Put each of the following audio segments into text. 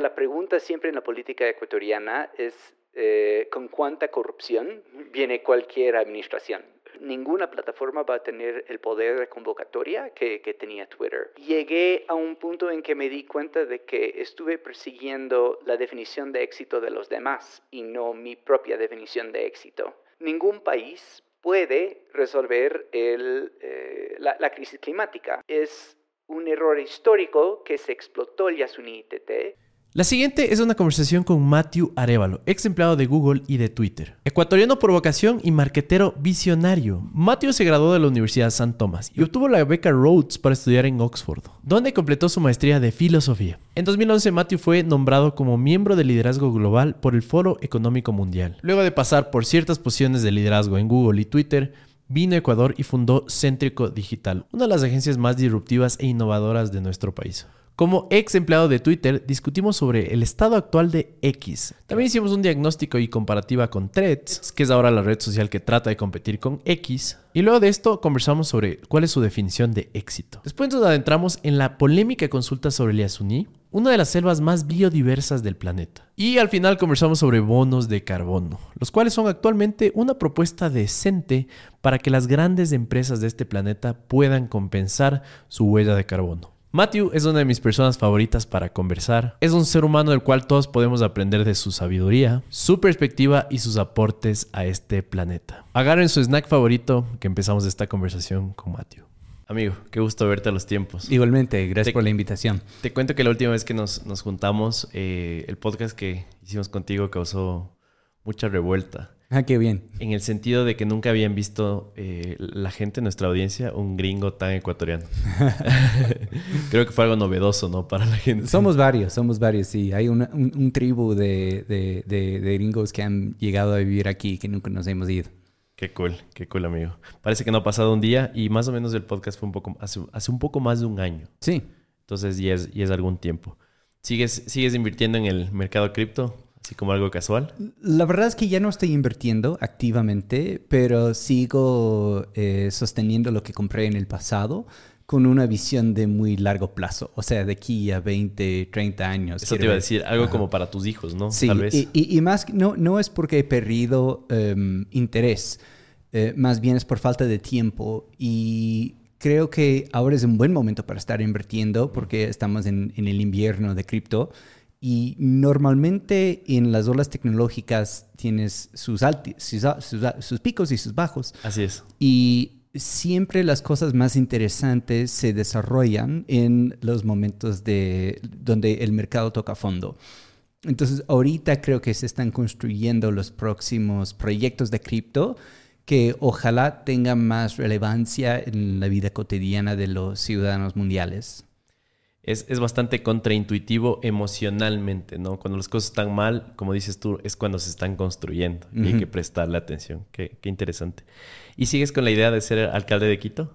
La pregunta siempre en la política ecuatoriana es eh, con cuánta corrupción viene cualquier administración. Ninguna plataforma va a tener el poder de convocatoria que, tenía Twitter. Llegué a un punto en que me di cuenta de que estuve persiguiendo la definición de éxito de los demás y no mi propia definición de éxito. Ningún país puede resolver el, eh, la, la, crisis climática. Es un error histórico que se explotó el Yasuni ITT la siguiente es una conversación con Matthew Arevalo, ex empleado de Google y de Twitter. Ecuatoriano por vocación y marquetero visionario. Matthew se graduó de la Universidad San Tomás y obtuvo la beca Rhodes para estudiar en Oxford, donde completó su maestría de filosofía. En 2011, Matthew fue nombrado como miembro de liderazgo global por el Foro Económico Mundial. Luego de pasar por ciertas posiciones de liderazgo en Google y Twitter, vino a Ecuador y fundó Céntrico Digital, una de las agencias más disruptivas e innovadoras de nuestro país. Como ex empleado de Twitter, discutimos sobre el estado actual de X. También hicimos un diagnóstico y comparativa con Threads, que es ahora la red social que trata de competir con X. Y luego de esto conversamos sobre cuál es su definición de éxito. Después nos adentramos en la polémica consulta sobre el Yasuní, una de las selvas más biodiversas del planeta. Y al final conversamos sobre bonos de carbono, los cuales son actualmente una propuesta decente para que las grandes empresas de este planeta puedan compensar su huella de carbono. Matthew es una de mis personas favoritas para conversar. Es un ser humano del cual todos podemos aprender de su sabiduría, su perspectiva y sus aportes a este planeta. Agarren su snack favorito que empezamos esta conversación con Matthew. Amigo, qué gusto verte a los tiempos. Igualmente, gracias por la invitación. Te cuento que la última vez que nos, juntamos, eh, el podcast que hicimos contigo causó mucha revuelta. Ah, qué bien. En el sentido de que nunca habían visto eh, la gente, nuestra audiencia, un gringo tan ecuatoriano. Creo que fue algo novedoso, ¿no? Para la gente. Somos varios, somos varios, sí. Hay una, un, tribu de, de, de, gringos que han llegado a vivir aquí que nunca nos hemos ido. Qué cool, qué cool, amigo. Parece que no ha pasado un día y más o menos el podcast fue un poco, hace, hace un poco más de un año. Sí. Entonces ya es, ya es algún tiempo. ¿Sigues, ¿Sigues invirtiendo en el mercado cripto? Así como algo casual. La verdad es que ya no estoy invirtiendo activamente, pero sigo eh, sosteniendo lo que compré en el pasado con una visión de muy largo plazo. O sea, de aquí a 20, 30 años. Eso te iba a decir, algo como para tus hijos, ¿no? Sí, Tal vez. Y, y, más, no, no es porque he perdido em, interés, eh, más bien es por falta de tiempo y creo que ahora es un buen momento para estar invirtiendo porque estamos en, en el invierno de cripto y normalmente en las olas tecnológicas tienes sus, sus, picos y sus bajos. Así es. Y siempre las cosas más interesantes se desarrollan en los momentos de, donde el mercado toca fondo. Entonces, ahorita creo que se están construyendo los próximos proyectos de cripto que ojalá tengan más relevancia en la vida cotidiana de los ciudadanos mundiales es, es, bastante contraintuitivo emocionalmente, ¿no? Cuando las cosas están mal, como dices tú, es cuando se están construyendo y hay que prestarle atención. Qué, qué, interesante. ¿Y sigues con la idea de ser alcalde de Quito?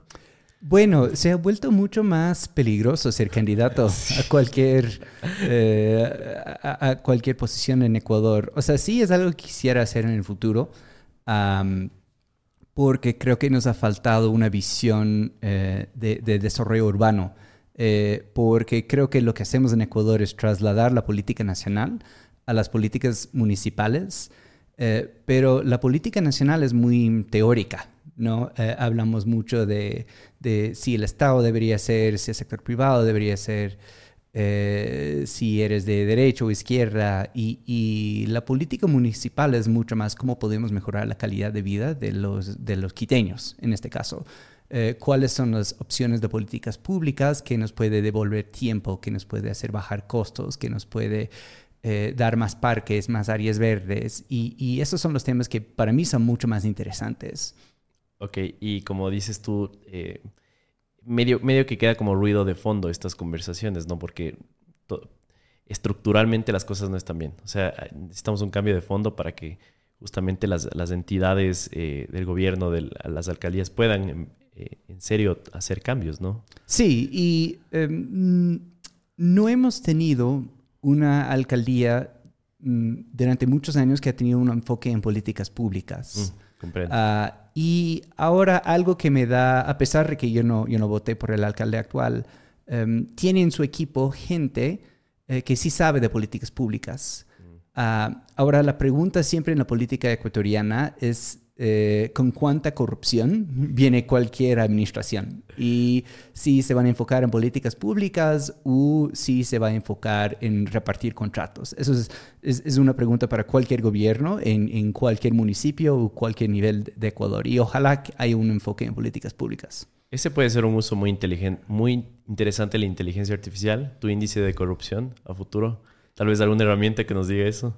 Bueno, se ha vuelto mucho más peligroso ser candidato a cualquier eh, a, cualquier posición en Ecuador. O sea, sí es algo que quisiera hacer en el futuro, porque creo que nos ha faltado una visión eh, de, de desarrollo urbano eh, porque creo que lo que hacemos en Ecuador es trasladar la política nacional a las políticas municipales, eh, pero la política nacional es muy teórica, ¿no? Eh, hablamos mucho de, si el Estado debería ser, si el sector privado debería ser, si eres de derecha o izquierda, y, y, la política municipal es mucho más cómo podemos mejorar la calidad de vida de los, de los quiteños, en este caso. Eh, cuáles son las opciones de políticas públicas que nos puede devolver tiempo, que nos puede hacer bajar costos, que nos puede eh, dar más parques, más áreas verdes. Y, esos son los temas que para mí son mucho más interesantes. Ok, y como dices tú, eh, medio, medio que queda como ruido de fondo estas conversaciones, ¿no? Porque estructuralmente las cosas no están bien. O sea, necesitamos un cambio de fondo para que justamente las, las entidades del gobierno, de las alcaldías puedan em, eh, en serio hacer cambios, ¿no? Sí, y em, no hemos tenido una alcaldía mm, durante muchos años que ha tenido un enfoque en políticas públicas. Mm, comprendo. Ah, y ahora algo que me da, a pesar de que yo no, yo no voté por el alcalde actual, um, tiene en su equipo gente eh, que sí sabe de políticas públicas. Ah, ahora, la pregunta siempre en la política ecuatoriana es eh, con cuánta corrupción viene cualquier administración y si se van a enfocar en políticas públicas o si se va a enfocar en repartir contratos. Eso es, una pregunta para cualquier gobierno en, en, cualquier municipio o cualquier nivel de Ecuador y ojalá que haya un enfoque en políticas públicas. Ese puede ser un uso muy inteligente, muy interesante de la inteligencia artificial, tu índice de corrupción a futuro. Tal vez alguna herramienta que nos diga eso.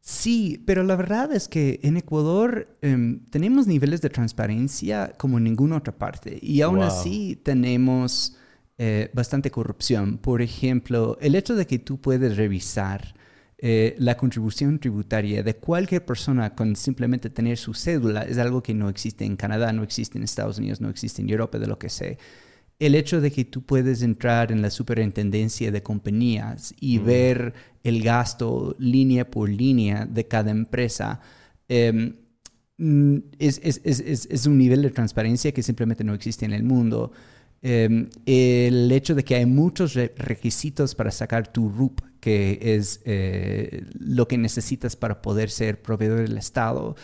Sí, pero la verdad es que en Ecuador em, tenemos niveles de transparencia como en ninguna otra parte. Y aún así tenemos eh, bastante corrupción. Por ejemplo, el hecho de que tú puedes revisar eh, la contribución tributaria de cualquier persona con simplemente tener su cédula es algo que no existe en Canadá, no existe en Estados Unidos, no existe en Europa, de lo que sé el hecho de que tú puedes entrar en la superintendencia de compañías y mm. ver el gasto línea por línea de cada empresa em, mm, es, un nivel de transparencia que simplemente no existe en el mundo. Em, el hecho de que hay muchos requisitos para sacar tu RUP, que es eh, lo que necesitas para poder ser proveedor del Estado,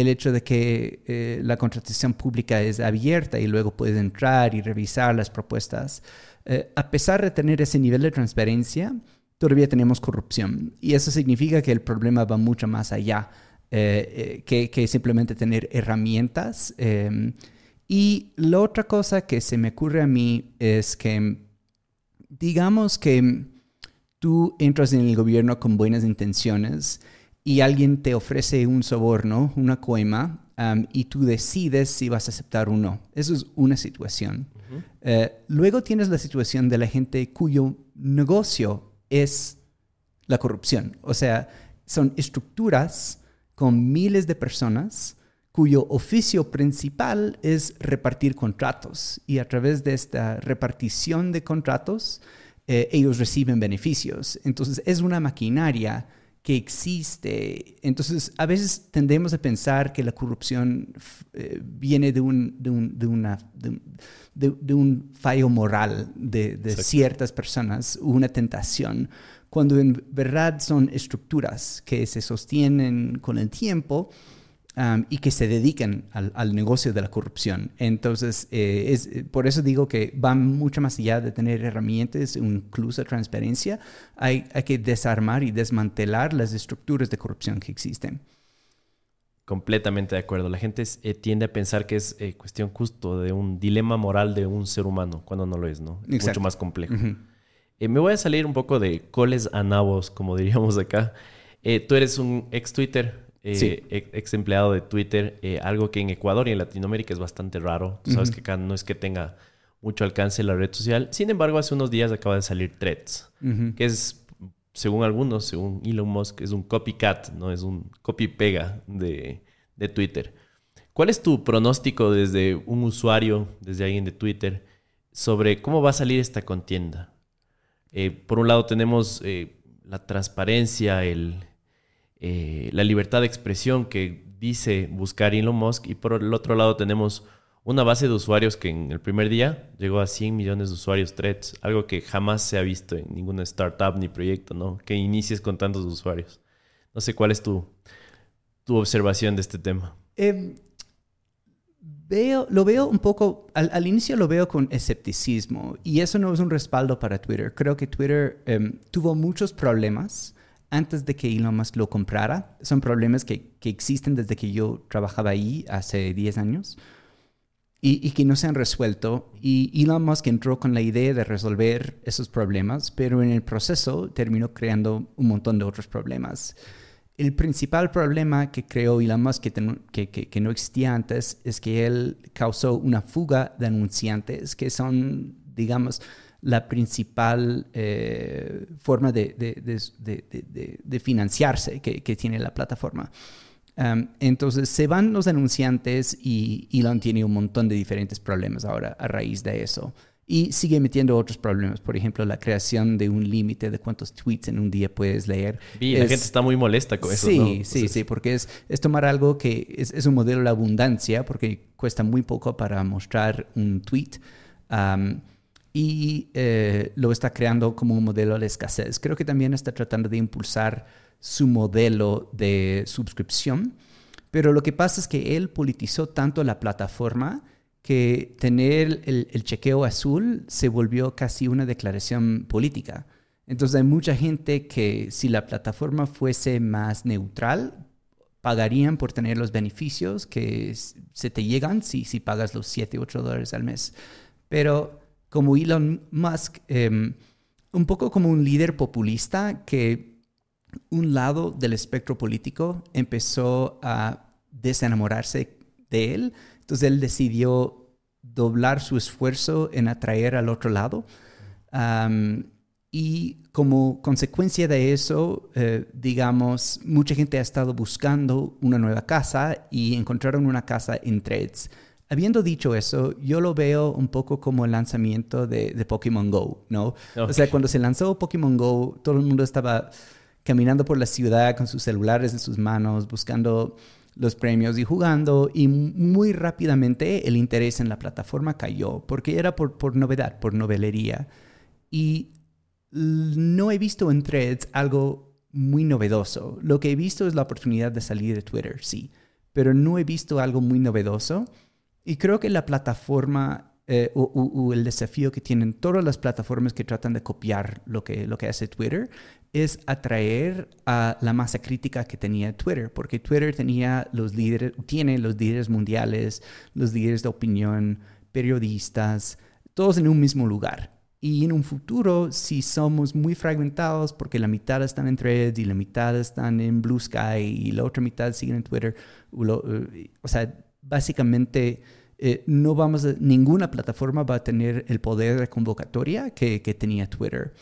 el hecho de que eh, la contratación pública es abierta y luego puedes entrar y revisar las propuestas. Eh, a pesar de tener ese nivel de transparencia, todavía tenemos corrupción. Y eso significa que el problema va mucho más allá eh, que, que, simplemente tener herramientas. Em, y la otra cosa que se me ocurre a mí es que, digamos que tú entras en el gobierno con buenas intenciones y alguien te ofrece un soborno, una coima, y tú decides si vas a aceptar o no. Eso es una situación. Eh, luego tienes la situación de la gente cuyo negocio es la corrupción. O sea, son estructuras con miles de personas cuyo oficio principal es repartir contratos. Y a través de esta repartición de contratos, eh, ellos reciben beneficios. Entonces, es una maquinaria que existe. Entonces, a veces tendemos a pensar que la corrupción eh, viene de un, de, un, de, una, de, un fallo moral de, ciertas personas, una tentación, cuando en verdad son estructuras que se sostienen con el tiempo y que se dedican al, negocio de la corrupción. Entonces, eh, es, eh, por eso digo que va mucho más allá de tener herramientas, incluso transparencia. Hay, hay que desarmar y desmantelar las estructuras de corrupción que existen. Completamente de acuerdo. La gente eh, tiende a pensar que es cuestión justo de un dilema moral de un ser humano, cuando no lo es, ¿no? Es mucho más complejo. me voy a salir un poco de coles a nabos, como diríamos acá. tú eres un ex Twitter, eh, ex empleado de Twitter, eh, algo que en Ecuador y en Latinoamérica es bastante raro. Tú sabes que acá no es que tenga mucho alcance la red social. Sin embargo, hace unos días acaba de salir Threads, que es, según algunos, según Elon Musk, es un copycat, no es un copy-pega de, de Twitter. ¿Cuál es tu pronóstico desde un usuario, desde alguien de Twitter, sobre cómo va a salir esta contienda? Eh, por un lado tenemos la transparencia, el, la libertad de expresión que dice buscar Elon Musk y por el otro lado tenemos una base de usuarios que en el primer día llegó a 100 millones de usuarios threads, algo que jamás se ha visto en ninguna startup ni proyecto, ¿no? Que inicies con tantos usuarios. No sé cuál es tu, tu observación de este tema. Em, veo, lo veo un poco, al, inicio lo veo con escepticismo y eso no es un respaldo para Twitter. Creo que Twitter em, tuvo muchos problemas antes de que Elon Musk lo comprara. Son problemas que, que existen desde que yo trabajaba ahí hace 10 años y, y, que no se han resuelto. Y Elon Musk entró con la idea de resolver esos problemas, pero en el proceso terminó creando un montón de otros problemas. El principal problema que creó Elon Musk, que, que, que, no existía antes, es que él causó una fuga de anunciantes que son, digamos, la principal eh, forma de, de, financiarse que, tiene la plataforma. entonces se van los anunciantes y Elon tiene un montón de diferentes problemas ahora a raíz de eso. Y sigue metiendo otros problemas, por ejemplo, la creación de un límite de cuántos tweets en un día puedes leer. Y la gente está muy molesta con eso. Sí, sí, sí, porque es, es tomar algo que es, es, un modelo de abundancia, porque cuesta muy poco para mostrar un tweet y eh, lo está creando como un modelo de escasez. Creo que también está tratando de impulsar su modelo de suscripción, pero lo que pasa es que él politizó tanto la plataforma que tener el, el chequeo azul se volvió casi una declaración política. Entonces hay mucha gente que si la plataforma fuese más neutral, pagarían por tener los beneficios que se te llegan si, si pagas los 7, 8 dólares al mes. Pero como Elon Musk, em, un poco como un líder populista que un lado del espectro político empezó a desenamorarse de él, entonces él decidió doblar su esfuerzo en atraer al otro lado. y como consecuencia de eso, eh, digamos, mucha gente ha estado buscando una nueva casa y encontraron una casa en Threads. Habiendo dicho eso, yo lo veo un poco como el lanzamiento de, de Pokémon Go, ¿no? O sea, cuando se lanzó Pokémon Go, todo el mundo estaba caminando por la ciudad con sus celulares en sus manos, buscando los premios y jugando, y muy rápidamente el interés en la plataforma cayó, porque era por, por novedad, por novelería. Y no he visto en threads algo muy novedoso. Lo que he visto es la oportunidad de salir de Twitter, sí, pero no he visto algo muy novedoso. Y creo que la plataforma eh, o, el desafío que tienen todas las plataformas que tratan de copiar lo que, lo que hace Twitter es atraer a la masa crítica que tenía Twitter, porque Twitter tenía los líderes, tiene los líderes mundiales, los líderes de opinión, periodistas, todos en un mismo lugar. Y en un futuro, si somos muy fragmentados, porque la mitad están en Threads y la mitad están en Blue Sky y la otra mitad siguen en Twitter, eh, o sea, básicamente eh, no vamos a, ninguna plataforma va a tener el poder de convocatoria que, tenía Twitter.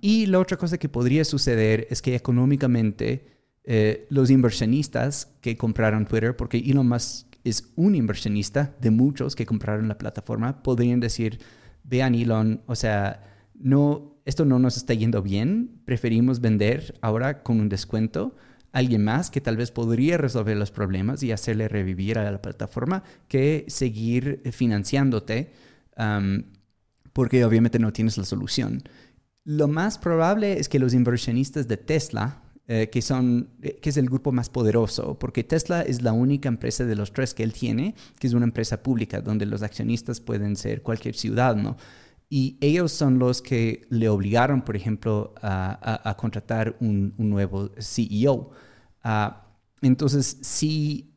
y la otra cosa que podría suceder es que económicamente eh, los inversionistas que compraron Twitter, porque Elon Musk es un inversionista de muchos que compraron la plataforma, podrían decir, vean Elon, o sea, no, esto no nos está yendo bien, preferimos vender ahora con un descuento alguien más que tal vez podría resolver los problemas y hacerle revivir a la plataforma que seguir financiándote porque obviamente no tienes la solución. Lo más probable es que los inversionistas de Tesla, eh, que, son, eh, que es el grupo más poderoso, porque Tesla es la única empresa de los tres que él tiene, que es una empresa pública, donde los accionistas pueden ser cualquier ciudadano. Y ellos son los que le obligaron, por ejemplo, a, contratar un, nuevo CEO. Ah, entonces, si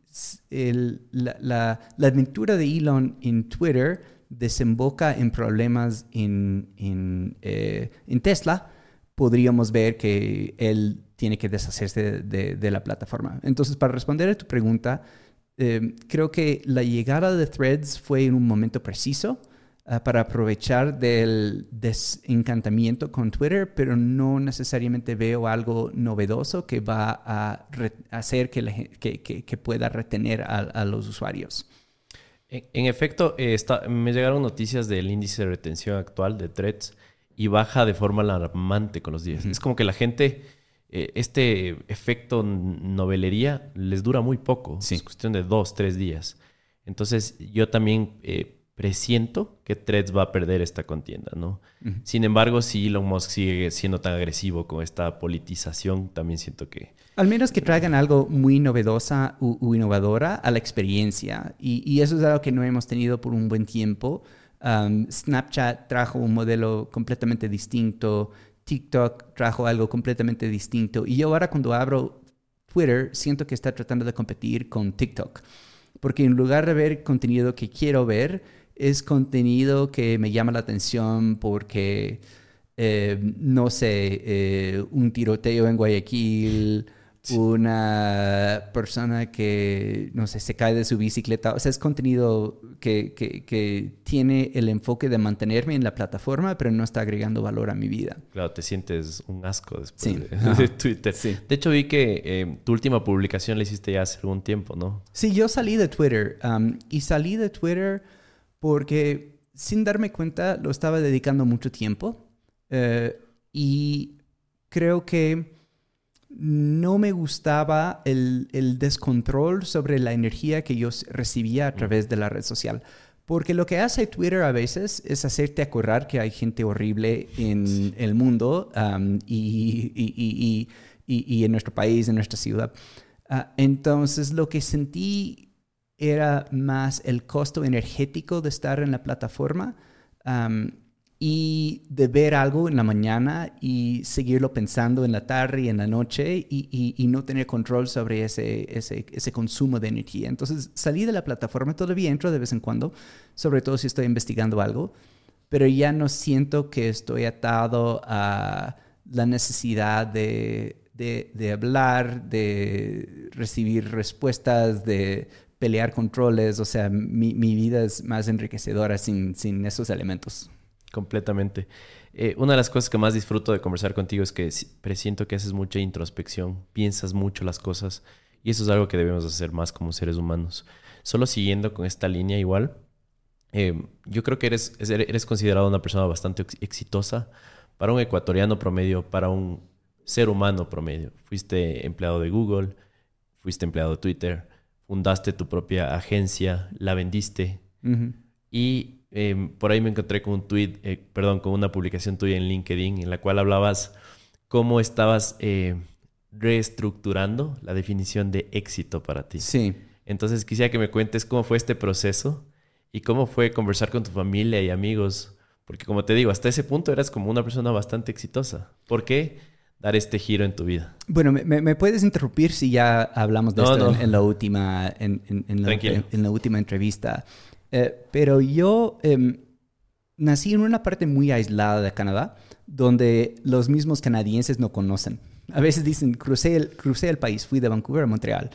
la, aventura de Elon en Twitter desemboca en problemas en, eh, Tesla, podríamos ver que él tiene que deshacerse de, la plataforma. Entonces, para responder a tu pregunta, eh, creo que la llegada de Threads fue en un momento preciso Ah, para aprovechar del desencantamiento con Twitter, pero no necesariamente veo algo novedoso que va a hacer que, que, pueda retener a, los usuarios. En, efecto, eh, me llegaron noticias del índice de retención actual de Threads y baja de forma alarmante con los días. Es como que la gente, eh, este efecto novelería les dura muy poco. Es cuestión de dos, tres días. Entonces yo también eh, presiento que Threads va a perder esta contienda, ¿no? Sin embargo, si Elon Musk sigue siendo tan agresivo con esta politización, también siento que... Al menos que traigan algo muy novedosa u, innovadora a la experiencia. Y, eso es algo que no hemos tenido por un buen tiempo. Um, Snapchat trajo un modelo completamente distinto. TikTok trajo algo completamente distinto. Y yo ahora cuando abro Twitter, siento que está tratando de competir con TikTok. Porque en lugar de ver contenido que quiero ver, es contenido que me llama la atención porque, eh, no sé, eh, un tiroteo en Guayaquil, una persona que, no sé, se cae de su bicicleta. O sea, es contenido que, que, tiene el enfoque de mantenerme en la plataforma, pero no está agregando valor a mi vida. Claro, te sientes un asco después de, Twitter. De hecho, vi que eh, tu última publicación la hiciste ya hace algún tiempo, ¿no? Sí, yo salí de Twitter um, y salí de Twitter porque sin darme cuenta lo estaba dedicando mucho tiempo eh, y creo que no me gustaba el, descontrol sobre la energía que yo recibía a través de la red social. Porque lo que hace Twitter a veces es hacerte acordar que hay gente horrible en el mundo y, y, y, y, en nuestro país, en nuestra ciudad. Uh, entonces lo que sentí era más el costo energético de estar en la plataforma. Um, y de ver algo en la mañana y seguirlo pensando en la tarde y en la noche y, y, no tener control sobre ese, ese, ese, consumo de energía. Entonces salí de la plataforma, todavía entro de vez en cuando, sobre todo si estoy investigando algo, pero ya no siento que estoy atado a la necesidad de, de, de hablar, de recibir respuestas, de pelear controles, o sea, mi, mi vida es más enriquecedora sin, sin esos elementos. Completamente. Eh, una de las cosas que más disfruto de conversar contigo es que presiento que haces mucha introspección, piensas mucho las cosas y eso es algo que debemos hacer más como seres humanos. Solo siguiendo con esta línea igual, eh, yo creo que eres, eres considerado una persona bastante exitosa para un ecuatoriano promedio, para un ser humano promedio. Fuiste empleado de Google, fuiste empleado de Twitter, fundaste tu propia agencia, la vendiste y Em, por ahí me encontré con un tweet, eh, perdón, con una publicación tuya en LinkedIn en la cual hablabas cómo estabas eh, reestructurando la definición de éxito para ti. Sí. Entonces quisiera que me cuentes cómo fue este proceso y cómo fue conversar con tu familia y amigos, porque como te digo, hasta ese punto eras como una persona bastante exitosa. ¿Por qué dar este giro en tu vida? Bueno, me, puedes interrumpir si ya hablamos de esto En, la última, en, en la última entrevista. Eh, pero yo em, nací en una parte muy aislada de Canadá, donde los mismos canadienses no conocen. A veces dicen, crucé el, crucé el país, fui de Vancouver a Montreal.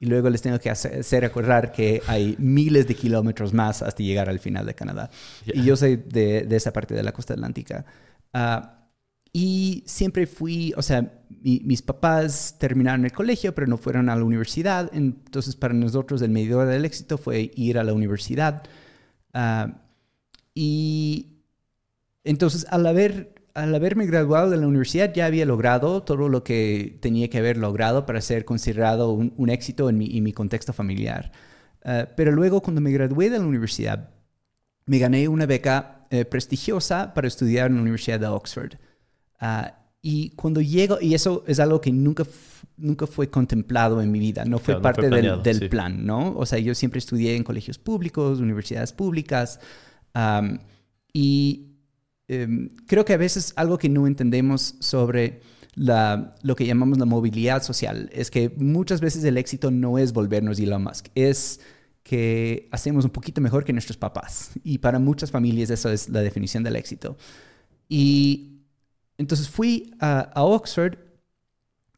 Y luego les tengo que hacer, recordar que hay miles de kilómetros más hasta llegar al final de Canadá. Y yo soy de, de, esa parte de la costa atlántica. Uh, y siempre fui, o sea, mis papás terminaron el colegio, pero no fueron a la universidad. Entonces, para nosotros, el medidor del éxito fue ir a la universidad. Uh, y entonces, al, haber, al haberme graduado de la universidad, ya había logrado todo lo que tenía que haber logrado para ser considerado un, un éxito en mi, en mi, contexto familiar. Uh, pero luego, cuando me gradué de la universidad, me gané una beca eh, prestigiosa para estudiar en la Universidad de Oxford. Ah, y cuando llego, y eso es algo que nunca, nunca fue contemplado en mi vida, no fue parte del, del plan, ¿no? O sea, yo siempre estudié en colegios públicos, universidades públicas, y em, creo que a veces algo que no entendemos sobre la, lo que llamamos la movilidad social es que muchas veces el éxito no es volvernos Elon Musk, es que hacemos un poquito mejor que nuestros papás. Y para muchas familias eso es la definición del éxito. Y entonces fui a, Oxford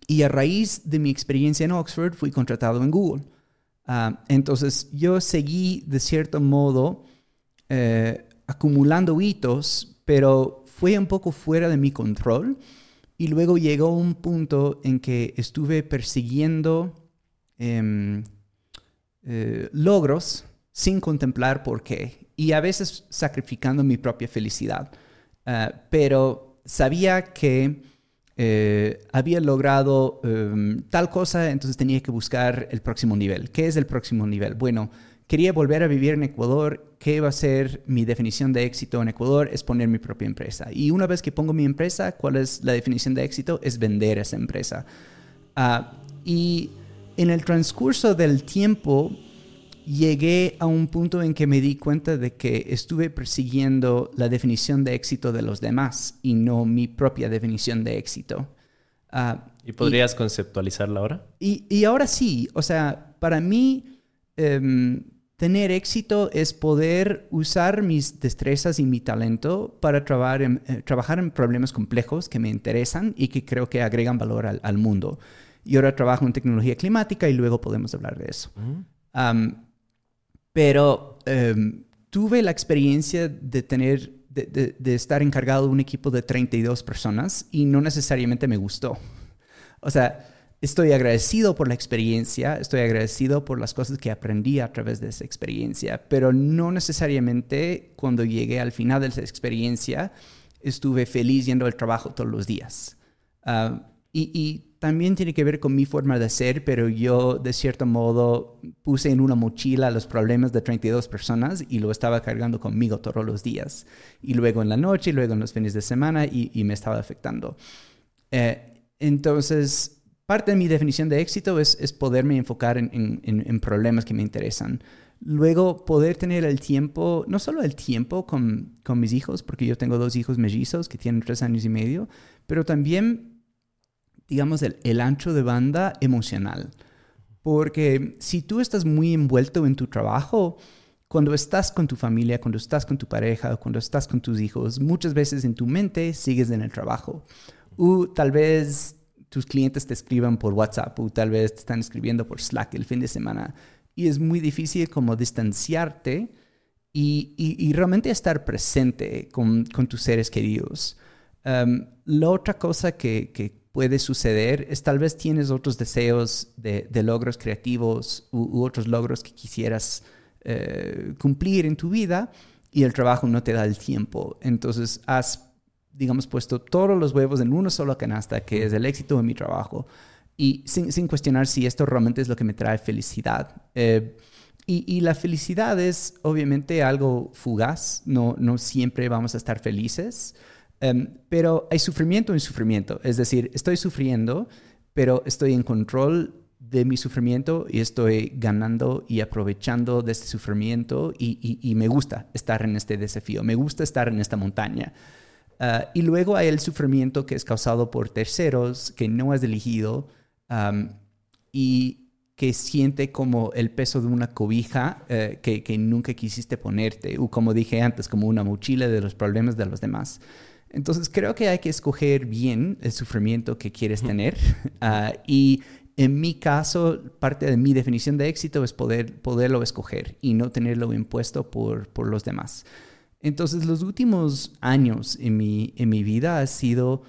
y a raíz de mi experiencia en Oxford fui contratado en Google. Ah, entonces yo seguí de cierto modo eh, acumulando hitos, pero fue un poco fuera de mi control. Y luego llegó un punto en que estuve persiguiendo em, eh, logros sin contemplar por qué. Y a veces sacrificando mi propia felicidad. Ah, pero sabía que eh, había logrado em, tal cosa, entonces tenía que buscar el próximo nivel. ¿Qué es el próximo nivel? Bueno, quería volver a vivir en Ecuador. ¿Qué va a ser mi definición de éxito en Ecuador? Es poner mi propia empresa. Y una vez que pongo mi empresa, ¿cuál es la definición de éxito? Es vender esa empresa. Ah, y en el transcurso del tiempo, llegué a un punto en que me di cuenta de que estuve persiguiendo la definición de éxito de los demás y no mi propia definición de éxito. Ah, ¿Y podrías conceptualizarla ahora? Y, ahora sí, o sea, para mí em, tener éxito es poder usar mis destrezas y mi talento para trabajar en, eh, trabajar en problemas complejos que me interesan y que creo que agregan valor al, mundo. Y ahora trabajo en tecnología climática y luego podemos hablar de eso. Pero em, tuve la experiencia de tener, de, estar encargado de un equipo de 32 personas y no necesariamente me gustó. O sea, estoy agradecido por la experiencia, estoy agradecido por las cosas que aprendí a través de esa experiencia, pero no necesariamente cuando llegué al final de esa experiencia estuve feliz yendo al trabajo todos los días. Ah, y también tiene que ver con mi forma de ser, pero yo de cierto modo puse en una mochila los problemas de 32 personas y lo estaba cargando conmigo todos los días. Y luego en la noche, y luego en los fines de semana y, me estaba afectando. Eh, entonces, parte de mi definición de éxito es, es poderme enfocar en, en, problemas que me interesan. Luego, poder tener el tiempo, no solo el tiempo con, con mis hijos, porque yo tengo dos hijos mellizos que tienen tres años y medio, pero también, digamos, el, el ancho de banda emocional. Porque si tú estás muy envuelto en tu trabajo, cuando estás con tu familia, cuando estás con tu pareja, cuando estás con tus hijos, muchas veces en tu mente sigues en el trabajo. O tal vez tus clientes te escriban por WhatsApp o tal vez te están escribiendo por Slack el fin de semana y es muy difícil como distanciarte y, realmente estar presente con, tus seres queridos. Um, la otra cosa que, puede suceder es tal vez tienes otros deseos de, logros creativos u, otros logros que quisieras eh, cumplir en tu vida y el trabajo no te da el tiempo. Entonces has, digamos, puesto todos los huevos en una sola canasta, que es el éxito de mi trabajo y sin, cuestionar si esto realmente es lo que me trae felicidad. Eh, y, la felicidad es obviamente algo fugaz, no, no siempre vamos a estar felices, em, pero hay sufrimiento en sufrimiento, es decir, estoy sufriendo, pero estoy en control de mi sufrimiento y estoy ganando y aprovechando de este sufrimiento y, y, me gusta estar en este desafío, me gusta estar en esta montaña. Ah, y luego hay el sufrimiento que es causado por terceros que no has elegido, y que siente como el peso de una cobija eh, que, nunca quisiste ponerte, o como dije antes, como una mochila de los problemas de los demás. Entonces creo que hay que escoger bien el sufrimiento que quieres tener ah, y en mi caso, parte de mi definición de éxito es poder, poderlo escoger y no tenerlo impuesto por, por los demás. Entonces, los últimos años en mi, en mi vida ha sido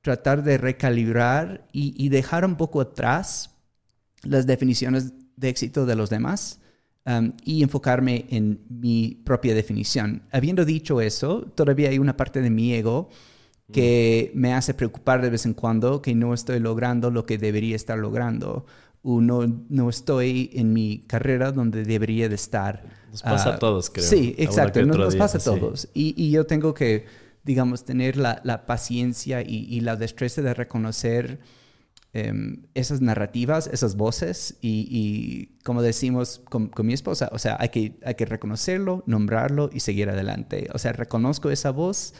tratar de recalibrar y, dejar un poco atrás las definiciones de éxito de los demás um, y enfocarme en mi propia definición. Habiendo dicho eso, todavía hay una parte de mi ego que me hace preocupar de vez en cuando que no estoy logrando lo que debería estar logrando o no, no estoy en mi carrera donde debería de estar. Nos pasa a ah, todos, creo. Sí, exacto, nos, pasa a todos. Y, y, yo tengo que digamos, tener la, paciencia y, la destreza de reconocer em, esas narrativas, esas voces y, como decimos con, mi esposa, o sea, hay que, hay que reconocerlo, nombrarlo y seguir adelante. O sea, reconozco esa voz,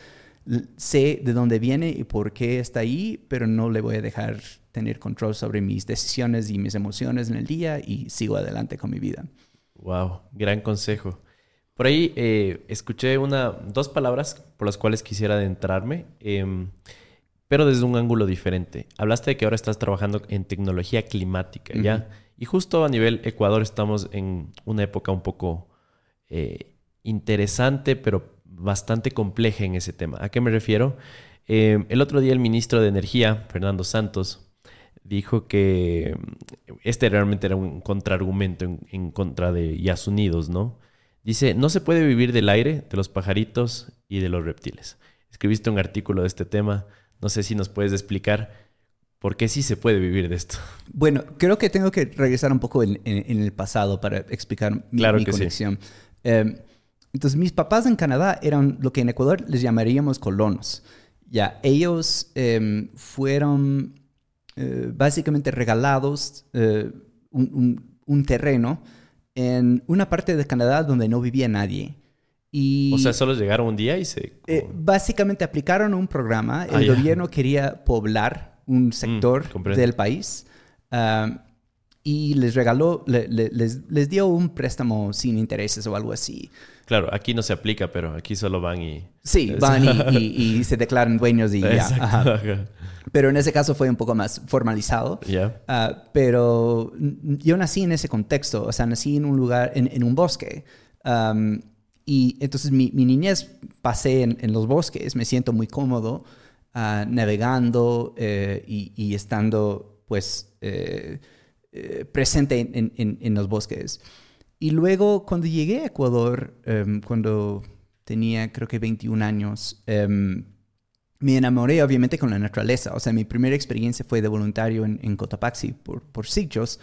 sé de dónde viene y por qué está ahí, pero no le voy a dejar tener control sobre mis decisiones y mis emociones en el día y sigo adelante con mi vida. Wow, gran consejo. Por ahí eh, escuché una, dos palabras por las cuales quisiera adentrarme, em, pero desde un ángulo diferente. Hablaste de que ahora estás trabajando en tecnología climática, ¿ya? Y justo a nivel Ecuador estamos en una época un poco eh, interesante, pero bastante compleja en ese tema. ¿A qué me refiero? Em, el otro día el ministro de Energía, Fernando Santos, dijo que este realmente era un contraargumento en, en contra de Yas Unidos, ¿no? Dice, no se puede vivir del aire, de los pajaritos y de los reptiles. Escribiste un artículo de este tema. No sé si nos puedes explicar por qué sí se puede vivir de esto. Bueno, creo que tengo que regresar un poco en, el pasado para explicar mi, claro conexión. Em, entonces, mis papás en Canadá eran lo que en Ecuador les llamaríamos colonos. Ya, ellos em, fueron eh, básicamente regalados eh, un terreno en una parte de Canadá donde no vivía nadie. Y, o sea, solo llegaron un día y se... Eh, básicamente aplicaron un programa. El ah, gobierno quería poblar un mm, sector del país ah, y les regaló, les, les, dio un préstamo sin intereses o algo así. Claro, aquí no se aplica, pero aquí solo van y... Sí, van y, se declaran dueños y ya. Pero en ese caso fue un poco más formalizado. Ah, pero yo nací en ese contexto, o sea, nací en un lugar, en, un bosque. Y entonces mi, niñez pasé en, los bosques, me siento muy cómodo uh, navegando eh, y, estando pues eh, eh, presente en, en, los bosques. Y luego cuando llegué a Ecuador, em, cuando tenía creo que 21 años, em, me enamoré obviamente con la naturaleza. O sea, mi primera experiencia fue de voluntario en, Cotopaxi por, por siglos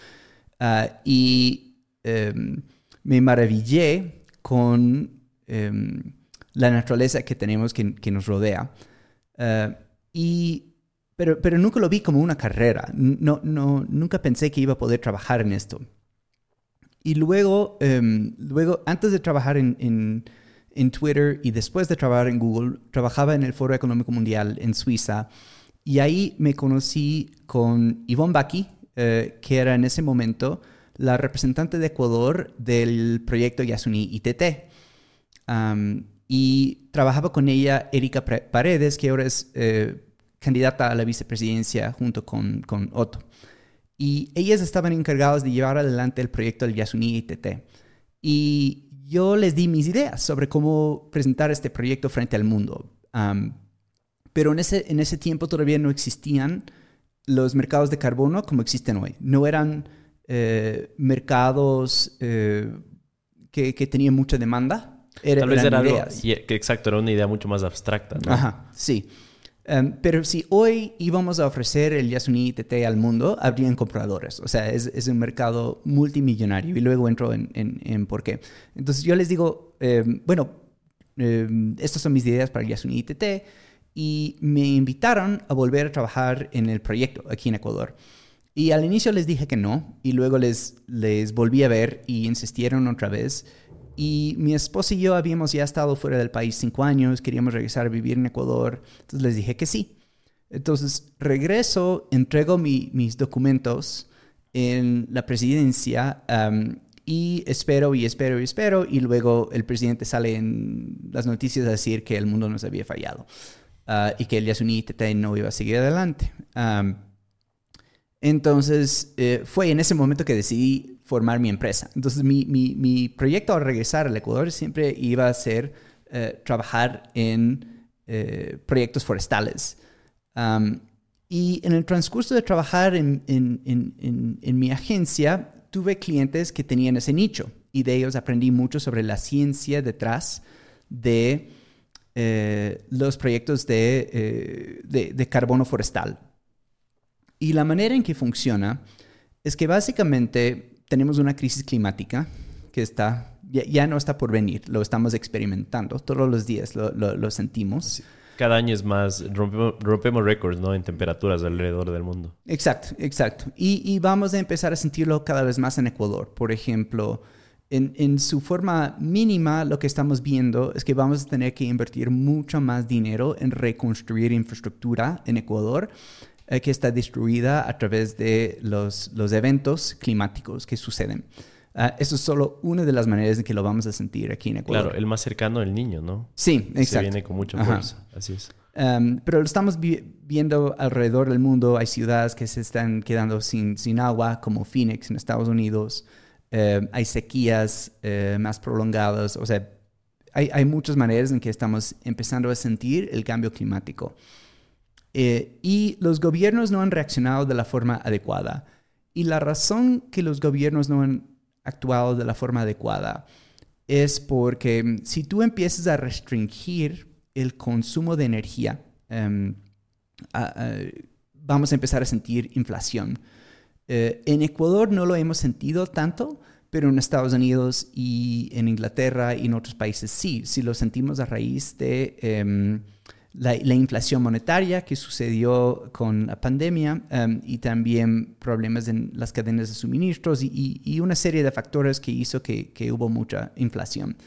ah, y em, me maravillé con em, la naturaleza que tenemos que, nos rodea. Ah, y, pero, pero nunca lo vi como una carrera. No, no, nunca pensé que iba a poder trabajar en esto. Y luego, em, luego antes de trabajar en, en, Twitter y después de trabajar en Google, trabajaba en el Foro Económico Mundial en Suiza. Y ahí me conocí con Yvonne Baki, eh, que era en ese momento la representante de Ecuador del proyecto Yasuni ITT. Y trabajaba con ella Erika Paredes, que ahora es eh, candidata a la vicepresidencia junto con, con Otto y ellas estaban encargadas de llevar adelante el proyecto del Yasuni ITT. Y yo les di mis ideas sobre cómo presentar este proyecto frente al mundo. pero en ese, en ese tiempo todavía no existían los mercados de carbono como existen hoy. No eran eh, mercados eh, que, que, tenían mucha demanda. Tal vez era algo, exacto, era una idea mucho más abstracta. Ajá, sí. Em, pero si hoy íbamos a ofrecer el Yasuni ITT al mundo, habrían compradores. O sea, es, es un mercado multimillonario. Y luego entro en, en, por qué. Entonces yo les digo, em, bueno, em, estas son mis ideas para el Yasuni ITT. Y me invitaron a volver a trabajar en el proyecto aquí en Ecuador. Y al inicio les dije que no. Y luego les, les volví a ver y insistieron otra vez. Y mi esposa y yo habíamos ya estado fuera del país cinco años, queríamos regresar a vivir en Ecuador, entonces les dije que sí. Entonces regreso, entrego mis documentos en la presidencia y espero y espero y espero y luego el presidente sale en las noticias a decir que el mundo nos había fallado ah, y que el Yasuni no iba a seguir adelante. entonces eh, fue en ese momento que decidí formar mi empresa. Entonces, mi, mi, proyecto al regresar al Ecuador siempre iba a ser eh, trabajar en eh, proyectos forestales. y en el transcurso de trabajar en, en, en, en, mi agencia, tuve clientes que tenían ese nicho y de ellos aprendí mucho sobre la ciencia detrás de eh, los proyectos de, de, de carbono forestal. Y la manera en que funciona es que básicamente tenemos una crisis climática que está, ya, no está por venir, lo estamos experimentando, todos los días lo, lo, sentimos. Cada año es más, rompemos, récords ¿no? en temperaturas alrededor del mundo. Exacto, exacto. Y, y, vamos a empezar a sentirlo cada vez más en Ecuador. Por ejemplo, en, en, su forma mínima, lo que estamos viendo es que vamos a tener que invertir mucho más dinero en reconstruir infraestructura en Ecuador eh, que está destruida a través de los, los eventos climáticos que suceden. Uh, eso es solo una de las maneras en que lo vamos a sentir aquí en Ecuador. Claro, el más cercano, el niño, ¿no? Sí, exacto. Se viene con mucha fuerza, así es. Um, pero lo estamos viendo alrededor del mundo. Hay ciudades que se están quedando sin, sin agua, como Phoenix en Estados Unidos. Uh, hay sequías uh, más prolongadas. O sea, hay, hay muchas maneras en que estamos empezando a sentir el cambio climático. Eh, y los gobiernos no han reaccionado de la forma adecuada. Y la razón que los gobiernos no han actuado de la forma adecuada es porque mm, si tú empiezas a restringir el consumo de energía, em, vamos a empezar a sentir inflación. Eh, en Ecuador no lo hemos sentido tanto, pero en Estados Unidos y en Inglaterra y en otros países sí, sí lo sentimos a raíz de em, la, inflación monetaria que sucedió con la pandemia em, y también problemas en las cadenas de suministros y, una serie de factores que hizo que, hubo mucha inflación.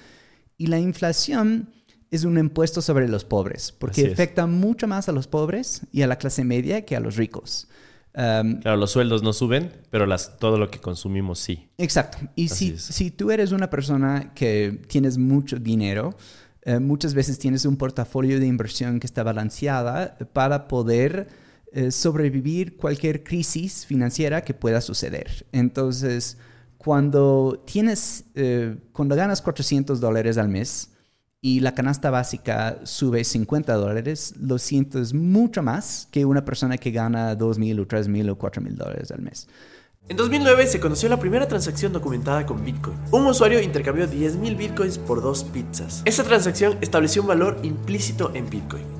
Y la inflación es un impuesto sobre los pobres, porque afecta mucho más a los pobres y a la clase media que a los ricos. Em, claro, los sueldos no suben, pero las, todo lo que consumimos sí. Exacto. Y si, si tú eres una persona que tienes mucho dinero, eh, muchas veces tienes un portafolio de inversión que está balanceada para poder eh, sobrevivir cualquier crisis financiera que pueda suceder. Entonces, cuando tienes, eh, cuando ganas 400 dólares al mes y la canasta básica sube 50 dólares, lo sientes mucho más que una persona que gana 2.000 o 3.000 o 4.000 dólares al mes. En 2009 se conoció la primera transacción documentada con Bitcoin. Un usuario intercambió 10.000 Bitcoins por dos pizzas. Esta transacción estableció un valor implícito en Bitcoin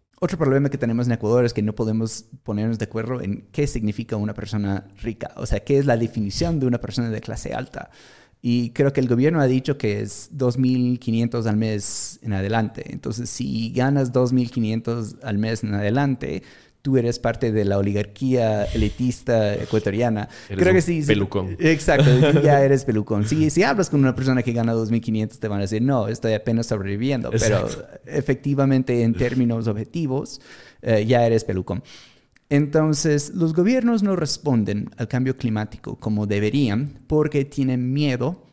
Otro problema que tenemos en Ecuador es que no podemos ponernos de acuerdo en qué significa una persona rica, o sea, qué es la definición de una persona de clase alta. Y creo que el gobierno ha dicho que es 2.500 al mes en adelante. Entonces, si ganas 2.500 al mes en adelante, tú eres parte de la oligarquía elitista ecuatoriana. Eres Creo que sí. sí. pelucón. Exacto, tú ya eres pelucón. Sí, si hablas con una persona que gana 2.500, te van a decir, no, estoy apenas sobreviviendo. Pero efectivamente, en términos objetivos, eh, ya eres pelucón. Entonces, los gobiernos no responden al cambio climático como deberían porque tienen miedo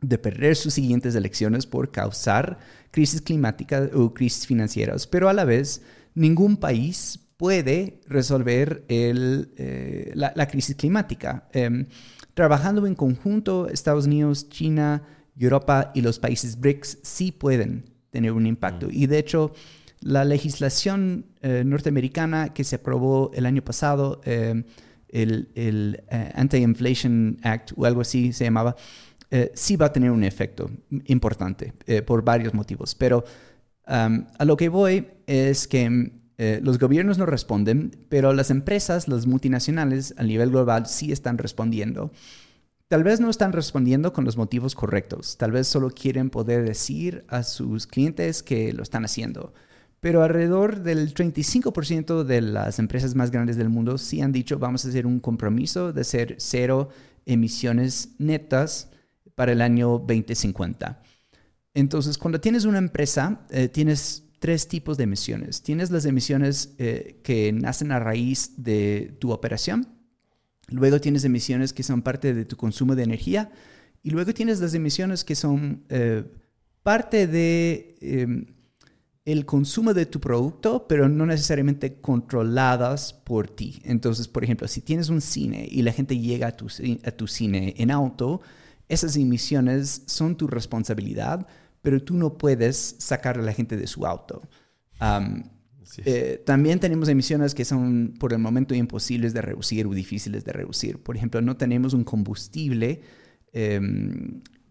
de perder sus siguientes elecciones por causar crisis climáticas o crisis financieras, pero a la vez ningún país puede resolver el, eh, la, la, crisis climática. Eh, trabajando en conjunto, Estados Unidos, China, Europa y los países BRICS sí pueden tener un impacto. Mm. Y de hecho, la legislación eh, norteamericana que se aprobó el año pasado, el, el Anti-Inflation Act o algo así se llamaba, sí va a tener un efecto importante por varios motivos. Pero um, a lo que voy es que eh, los gobiernos no responden, pero las empresas, las multinacionales a nivel global sí están respondiendo. Tal vez no están respondiendo con los motivos correctos, tal vez solo quieren poder decir a sus clientes que lo están haciendo. Pero alrededor del 35% de las empresas más grandes del mundo sí han dicho vamos a hacer un compromiso de ser cero emisiones netas para el año 2050. Entonces, cuando tienes una empresa, eh, tienes tres tipos de emisiones. Tienes las emisiones eh, que nacen a raíz de tu operación, luego tienes emisiones que son parte de tu consumo de energía y luego tienes las emisiones que son eh, parte de eh, el consumo de tu producto, pero no necesariamente controladas por ti. Entonces, por ejemplo, si tienes un cine y la gente llega a tu, a tu cine en auto, esas emisiones son tu responsabilidad pero tú no puedes sacar a la gente de su auto. Um, eh, también tenemos emisiones que son por el momento imposibles de reducir o difíciles de reducir. Por ejemplo, no tenemos un combustible eh,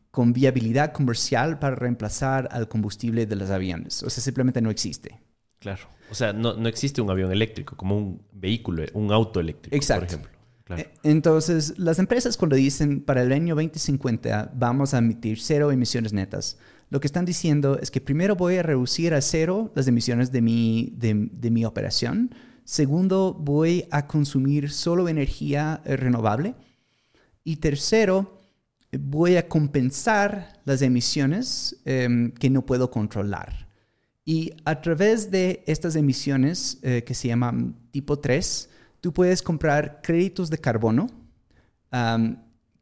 con viabilidad comercial para reemplazar al combustible de los aviones. O sea, simplemente no existe. Claro. O sea, no, no existe un avión eléctrico como un vehículo, un auto eléctrico, Exacto. por ejemplo. Claro. Eh, Entonces, las empresas cuando dicen para el año 2050 vamos a emitir cero emisiones netas, lo que están diciendo es que primero voy a reducir a cero las emisiones de mi, de, mi operación. Segundo, voy a consumir solo energía eh, renovable. Y tercero, voy a compensar las emisiones eh, que no puedo controlar. Y a través de estas emisiones eh, que se llaman tipo 3, tú puedes comprar créditos de carbono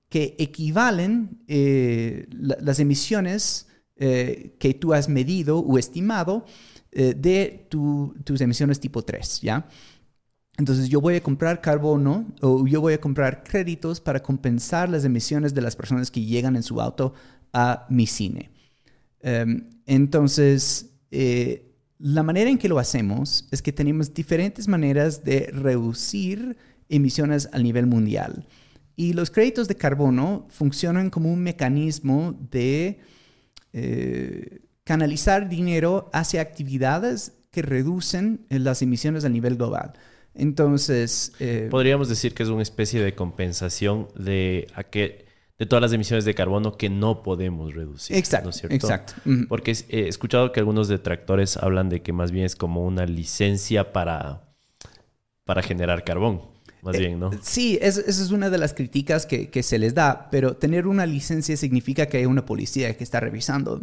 que equivalen eh, la, las emisiones eh, que tú has medido o estimado eh, de tu, tus emisiones tipo 3, ¿ya? Entonces yo voy a comprar carbono o yo voy a comprar créditos para compensar las emisiones de las personas que llegan en su auto a mi cine. Um, entonces, eh, la manera en que lo hacemos es que tenemos diferentes maneras de reducir emisiones a nivel mundial. Y los créditos de carbono funcionan como un mecanismo de eh, canalizar dinero hacia actividades que reducen las emisiones a nivel global. Entonces... Eh, Podríamos decir que es una especie de compensación de, aquel, de todas las emisiones de carbono que no podemos reducir. Exacto, ¿no es cierto? exacto. Porque he escuchado que algunos detractores hablan de que más bien es como una licencia para, para generar carbón. Más bien, ¿no? Sí, es- esa es una de las críticas que, que se les da, pero tener una licencia significa que hay una policía que está revisando.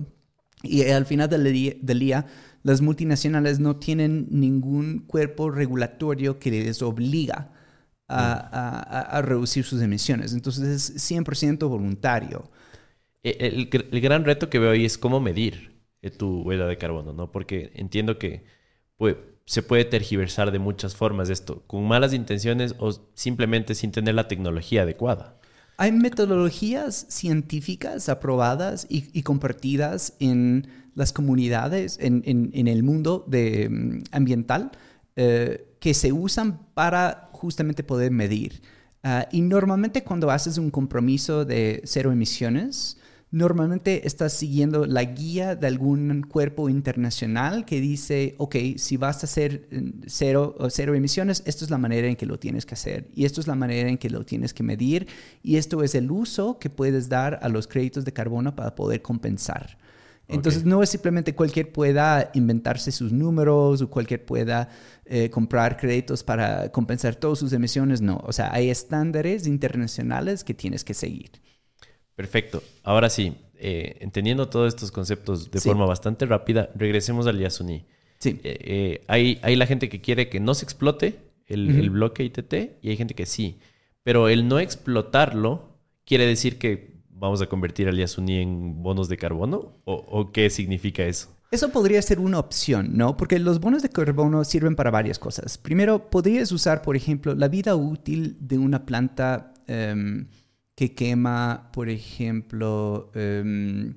Y al final del día, del día, las multinacionales no tienen ningún cuerpo regulatorio que les obliga a, a- a- a reducir sus emisiones. Entonces es 100% voluntario. Eh, El, el- el gran reto que veo ahí es cómo medir eh, tu huella de carbono, ¿no? Porque entiendo que pues, se puede tergiversar de muchas formas esto, con malas intenciones o simplemente sin tener la tecnología adecuada. Hay metodologías científicas aprobadas y, compartidas en las comunidades, en el mundo de, mm, ambiental, eh, que se usan para justamente poder medir. Ah, y normalmente cuando haces un compromiso de cero emisiones, normalmente estás siguiendo la guía de algún cuerpo internacional que dice, ok, si vas a hacer eh, cero, cero emisiones, esto es la manera en que lo tienes que hacer y esto es la manera en que lo tienes que medir y esto es el uso que puedes dar a los créditos de carbono para poder compensar. Entonces no es simplemente cualquier pueda inventarse sus números o cualquier pueda eh, comprar créditos para compensar todas sus emisiones, no. O sea, hay estándares internacionales que tienes que seguir. Perfecto. Ahora sí, eh, entendiendo todos estos conceptos de Sí. forma bastante rápida, regresemos al Yasuni. Sí. Eh, eh, hay, hay la gente que quiere que no se explote el, bloque ITT y hay gente que sí. Pero el no explotarlo quiere decir que vamos a convertir al Yasuni en bonos de carbono o, o qué significa eso. Eso podría ser una opción, ¿no? Porque los bonos de carbono sirven para varias cosas. Primero, podrías usar, por ejemplo, la vida útil de una planta em, que quema, por ejemplo, em,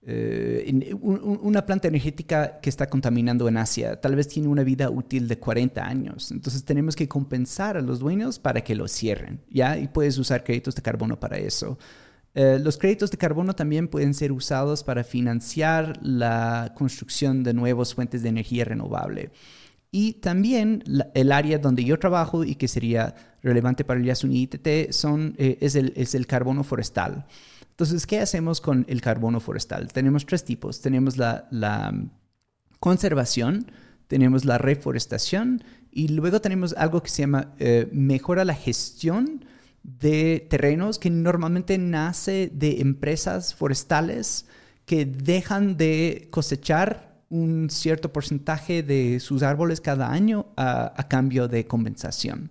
eh, una planta energética que está contaminando en Asia. Tal vez tiene una vida útil de 40 años. Entonces tenemos que compensar a los dueños para que lo cierren, ¿ya? Y puedes usar créditos de carbono para eso. Eh, los créditos de carbono también pueden ser usados para financiar la construcción de nuevas fuentes de energía renovable. Y también la- el área donde yo trabajo y que sería relevante para el Yasuni ITT son, eh, es, el, es el carbono forestal. Entonces, ¿qué hacemos con el carbono forestal? Tenemos tres tipos. Tenemos la, la conservación, tenemos la reforestación y luego tenemos algo que se llama eh, mejora la gestión de terrenos que normalmente nace de empresas forestales que dejan de cosechar un cierto porcentaje de sus árboles cada año a, cambio de compensación.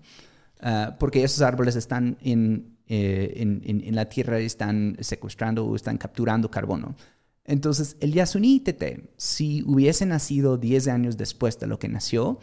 Ah, porque esos árboles están en, eh, en, la tierra están secuestrando o están capturando carbono. Entonces, el Yasuni ITT, si hubiese nacido 10 años después de lo que nació,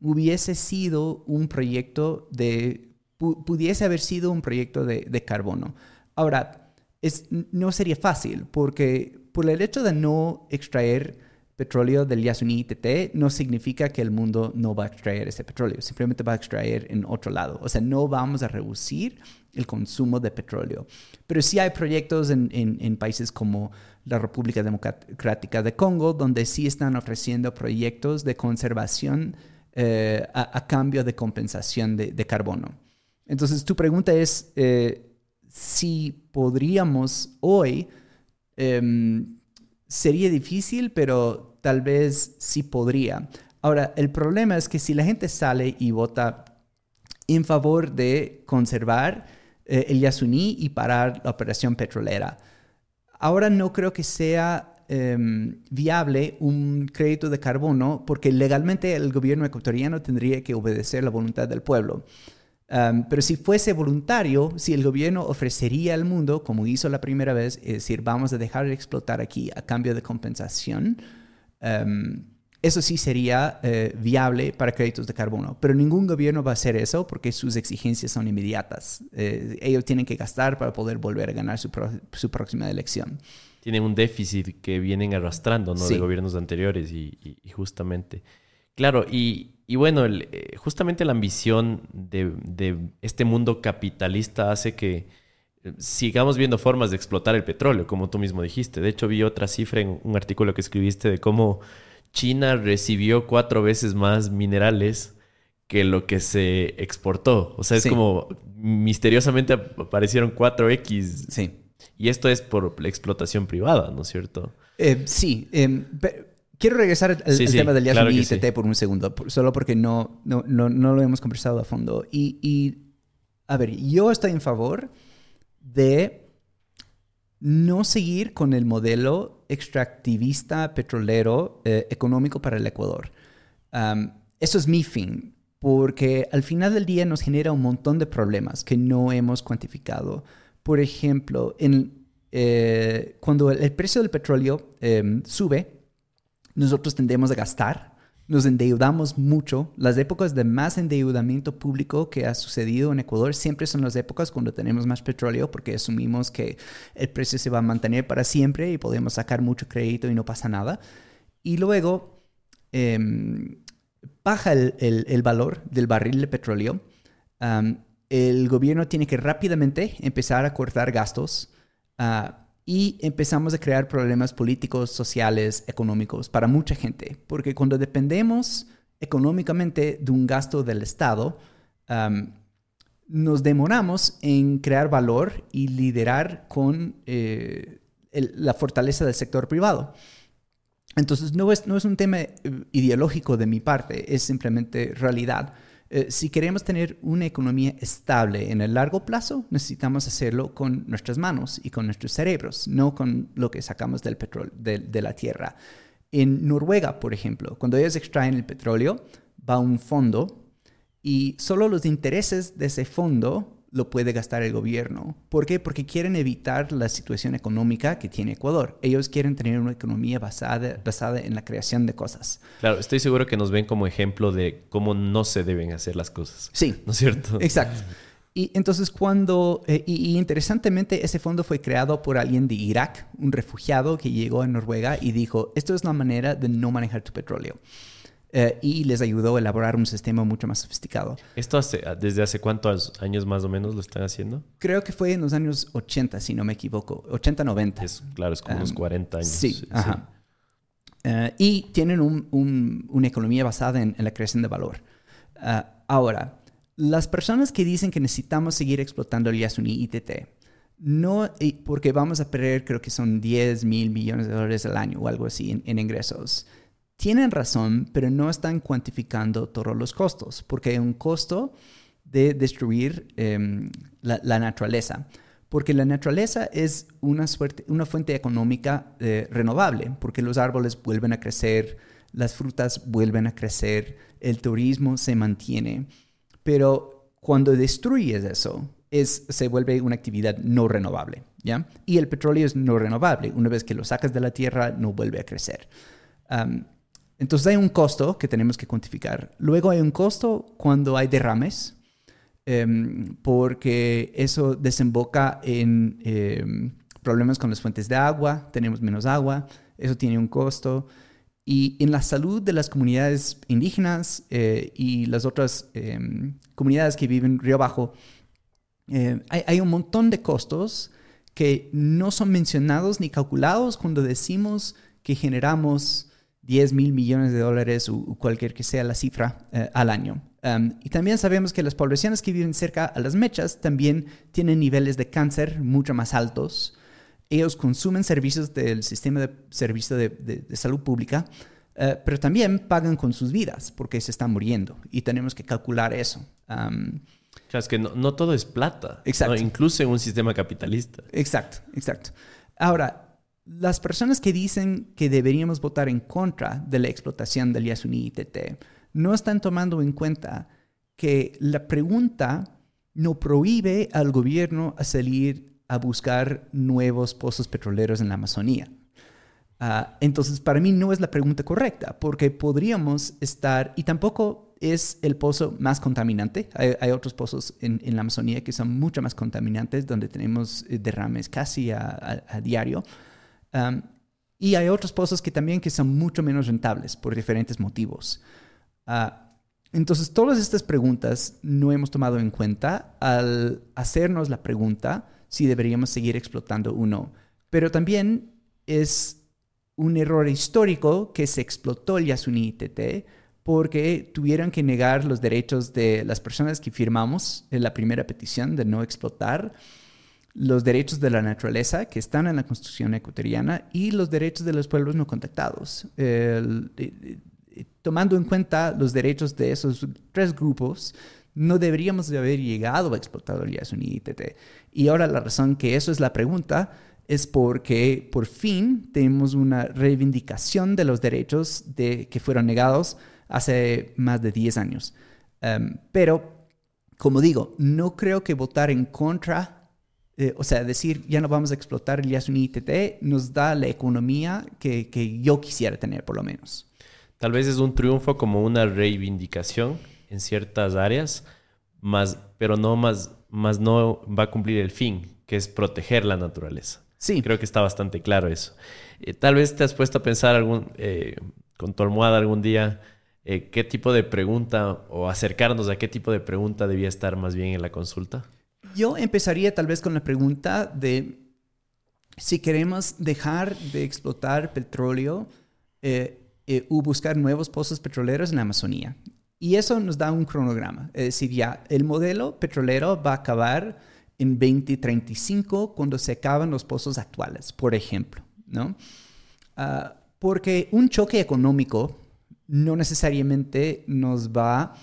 hubiese sido un proyecto de, pu- pudiese haber sido un proyecto de, de carbono. Ahora, es, no sería fácil porque por el hecho de no extraer petróleo del Yasuni ITT no significa que el mundo no va a extraer ese petróleo, simplemente va a extraer en otro lado. O sea, no vamos a reducir el consumo de petróleo. Pero sí hay proyectos en, en- países como la República Democrática de Congo, donde sí están ofreciendo proyectos de conservación eh, a, cambio de compensación de, de carbono. Entonces, tu pregunta es eh, si podríamos hoy, em, sería difícil, pero tal vez sí podría. Ahora, el problema es que si la gente sale y vota en favor de conservar eh, el Yasuni y parar la operación petrolera, ahora no creo que sea em, viable un crédito de carbono porque legalmente el gobierno ecuatoriano tendría que obedecer la voluntad del pueblo. Um, pero si fuese voluntario, si el gobierno ofrecería al mundo, como hizo la primera vez, es decir, vamos a dejar de explotar aquí a cambio de compensación, um, eso sí sería eh, viable para créditos de carbono. Pero ningún gobierno va a hacer eso porque sus exigencias son inmediatas. Eh, ellos tienen que gastar para poder volver a ganar su, pro- su próxima elección. Tienen un déficit que vienen arrastrando, ¿no? Sí. De gobiernos anteriores y, y- y justamente. Claro, y, y bueno, el, eh, justamente la ambición de, de este mundo capitalista hace que sigamos viendo formas de explotar el petróleo, como tú mismo dijiste. De hecho, vi otra cifra en un artículo que escribiste de cómo China recibió cuatro veces más minerales que lo que se exportó. O sea, es Sí. como misteriosamente aparecieron 4X. Sí. Y esto es por la explotación privada, ¿no es cierto? Eh, sí, em, quiero regresar al, al Sí, sí, tema del claro ITT sí. por un segundo, solo porque no, no, no, no lo hemos conversado a fondo. Y, y, a ver, yo estoy en favor de no seguir con el modelo extractivista petrolero eh, económico para el Ecuador. Am, eso es mi fin, porque al final del día nos genera un montón de problemas que no hemos cuantificado. Por ejemplo, eh, cuando el, el precio del petróleo em, sube, nosotros tendemos a gastar, nos endeudamos mucho. Las épocas de más endeudamiento público que ha sucedido en Ecuador siempre son las épocas cuando tenemos más petróleo porque asumimos que el precio se va a mantener para siempre y podemos sacar mucho crédito y no pasa nada. Y luego em, baja el, el- el valor del barril de petróleo. Am, el gobierno tiene que rápidamente empezar a cortar gastos ah, y empezamos a crear problemas políticos, sociales, económicos para mucha gente. Porque cuando dependemos económicamente de un gasto del Estado, am, nos demoramos en crear valor y liderar con eh, el- la fortaleza del sector privado. Entonces, no es, no es un tema eh, ideológico de mi parte, es simplemente realidad. Eh, si queremos tener una economía estable en el largo plazo, necesitamos hacerlo con nuestras manos y con nuestros cerebros, no con lo que sacamos del petróleo, de, la tierra. En Noruega, por ejemplo, cuando ellos extraen el petróleo, va un fondo y solo los intereses de ese fondo lo puede gastar el gobierno. ¿Por qué? Porque quieren evitar la situación económica que tiene Ecuador. Ellos quieren tener una economía basada, basada en la creación de cosas. Claro, estoy seguro que nos ven como ejemplo de cómo no se deben hacer las cosas. Sí, ¿No es cierto? Exacto. Y entonces cuando, eh, y, y interesantemente, ese fondo fue creado por alguien de Irak, un refugiado que llegó a Noruega y dijo, esto es la manera de no manejar tu petróleo. Eh, y les ayudó a elaborar un sistema mucho más sofisticado. ¿Esto hace, desde hace cuántos años más o menos lo están haciendo? Creo que fue en los años 80, si no me equivoco, 80, 90. Es, claro, es como unos Um, 40 años. Sí, ajá. Eh, y tienen un- un- una economía basada en, en la creación de valor. Ah, ahora, las personas que dicen que necesitamos seguir explotando el Yasuni ITT, no, porque vamos a perder, creo que son 10 mil millones de dólares al año o algo así en, en ingresos. Tienen razón, pero no están cuantificando todos los costos, porque hay un costo de destruir em, la, naturaleza. Porque la naturaleza es una, suerte, una fuente económica eh, renovable, porque los árboles vuelven a crecer, las frutas vuelven a crecer, el turismo se mantiene. Pero cuando destruyes eso, es, se vuelve una actividad no renovable, ¿ya? Y el petróleo es no renovable. Una vez que lo sacas de la tierra, no vuelve a crecer. Entonces hay un costo que tenemos que cuantificar. Luego hay un costo cuando hay derrames, em, porque eso desemboca en em, problemas con las fuentes de agua, tenemos menos agua, eso tiene un costo. Y en la salud de las comunidades indígenas eh, y las otras em, comunidades que viven río abajo, eh, hay, hay un montón de costos que no son mencionados ni calculados cuando decimos que generamos 10 mil millones de dólares o, o cualquier que sea la cifra eh, al año. Um, y también sabemos que las poblaciones que viven cerca a las mechas también tienen niveles de cáncer mucho más altos. Ellos consumen servicios del sistema de servicio de, de- de salud pública, eh, pero también pagan con sus vidas porque se están muriendo y tenemos que calcular eso. Um, Claro, es que no, no todo es plata. Exacto. ¿no? Incluso en un sistema capitalista. Exacto, exacto. Ahora, las personas que dicen que deberíamos votar en contra de la explotación del Yasuni ITT no están tomando en cuenta que la pregunta no prohíbe al gobierno a salir a buscar nuevos pozos petroleros en la Amazonía. Ah, entonces, para mí no es la pregunta correcta, porque podríamos estar, y tampoco es el pozo más contaminante. Hay, otros pozos en, en la Amazonía que son mucho más contaminantes, donde tenemos eh, derrames casi a diario. Y hay otros pozos que también que son mucho menos rentables por diferentes motivos. Ah, entonces, todas estas preguntas no hemos tomado en cuenta al hacernos la pregunta si deberíamos seguir explotando o no. Pero también es un error histórico que se explotó el Yasuni ITT porque tuvieron que negar los derechos de las personas que firmamos en la primera petición de no explotar, los derechos de la naturaleza que están en la Constitución ecuatoriana y los derechos de los pueblos no contactados. tomando en cuenta los derechos de esos tres grupos, no deberíamos de haber llegado a explotar el Yasuni ITT. Y ahora la razón que eso es la pregunta es porque por fin tenemos una reivindicación de los derechos de, que fueron negados hace más de 10 años. Em, pero, como digo, no creo que votar en contra, eh, o sea, decir ya no vamos a explotar el Yasuni ITT, nos da la economía que, que yo quisiera tener, por lo menos. Tal vez es un triunfo como una reivindicación en ciertas áreas, más, pero no más, más no va a cumplir el fin, que es proteger la naturaleza. Sí. Creo que está bastante claro eso. Eh, tal vez te has puesto a pensar algún, eh, con tu almohada algún día eh, qué tipo de pregunta o acercarnos a qué tipo de pregunta debía estar más bien en la consulta. Yo empezaría tal vez con la pregunta de si queremos dejar de explotar petróleo o buscar nuevos pozos petroleros en la Amazonía. Y eso nos da un cronograma. Es decir, ya el modelo petrolero va a acabar en 2035 cuando se acaban los pozos actuales, por ejemplo. ¿no? Ah, porque un choque económico no necesariamente nos va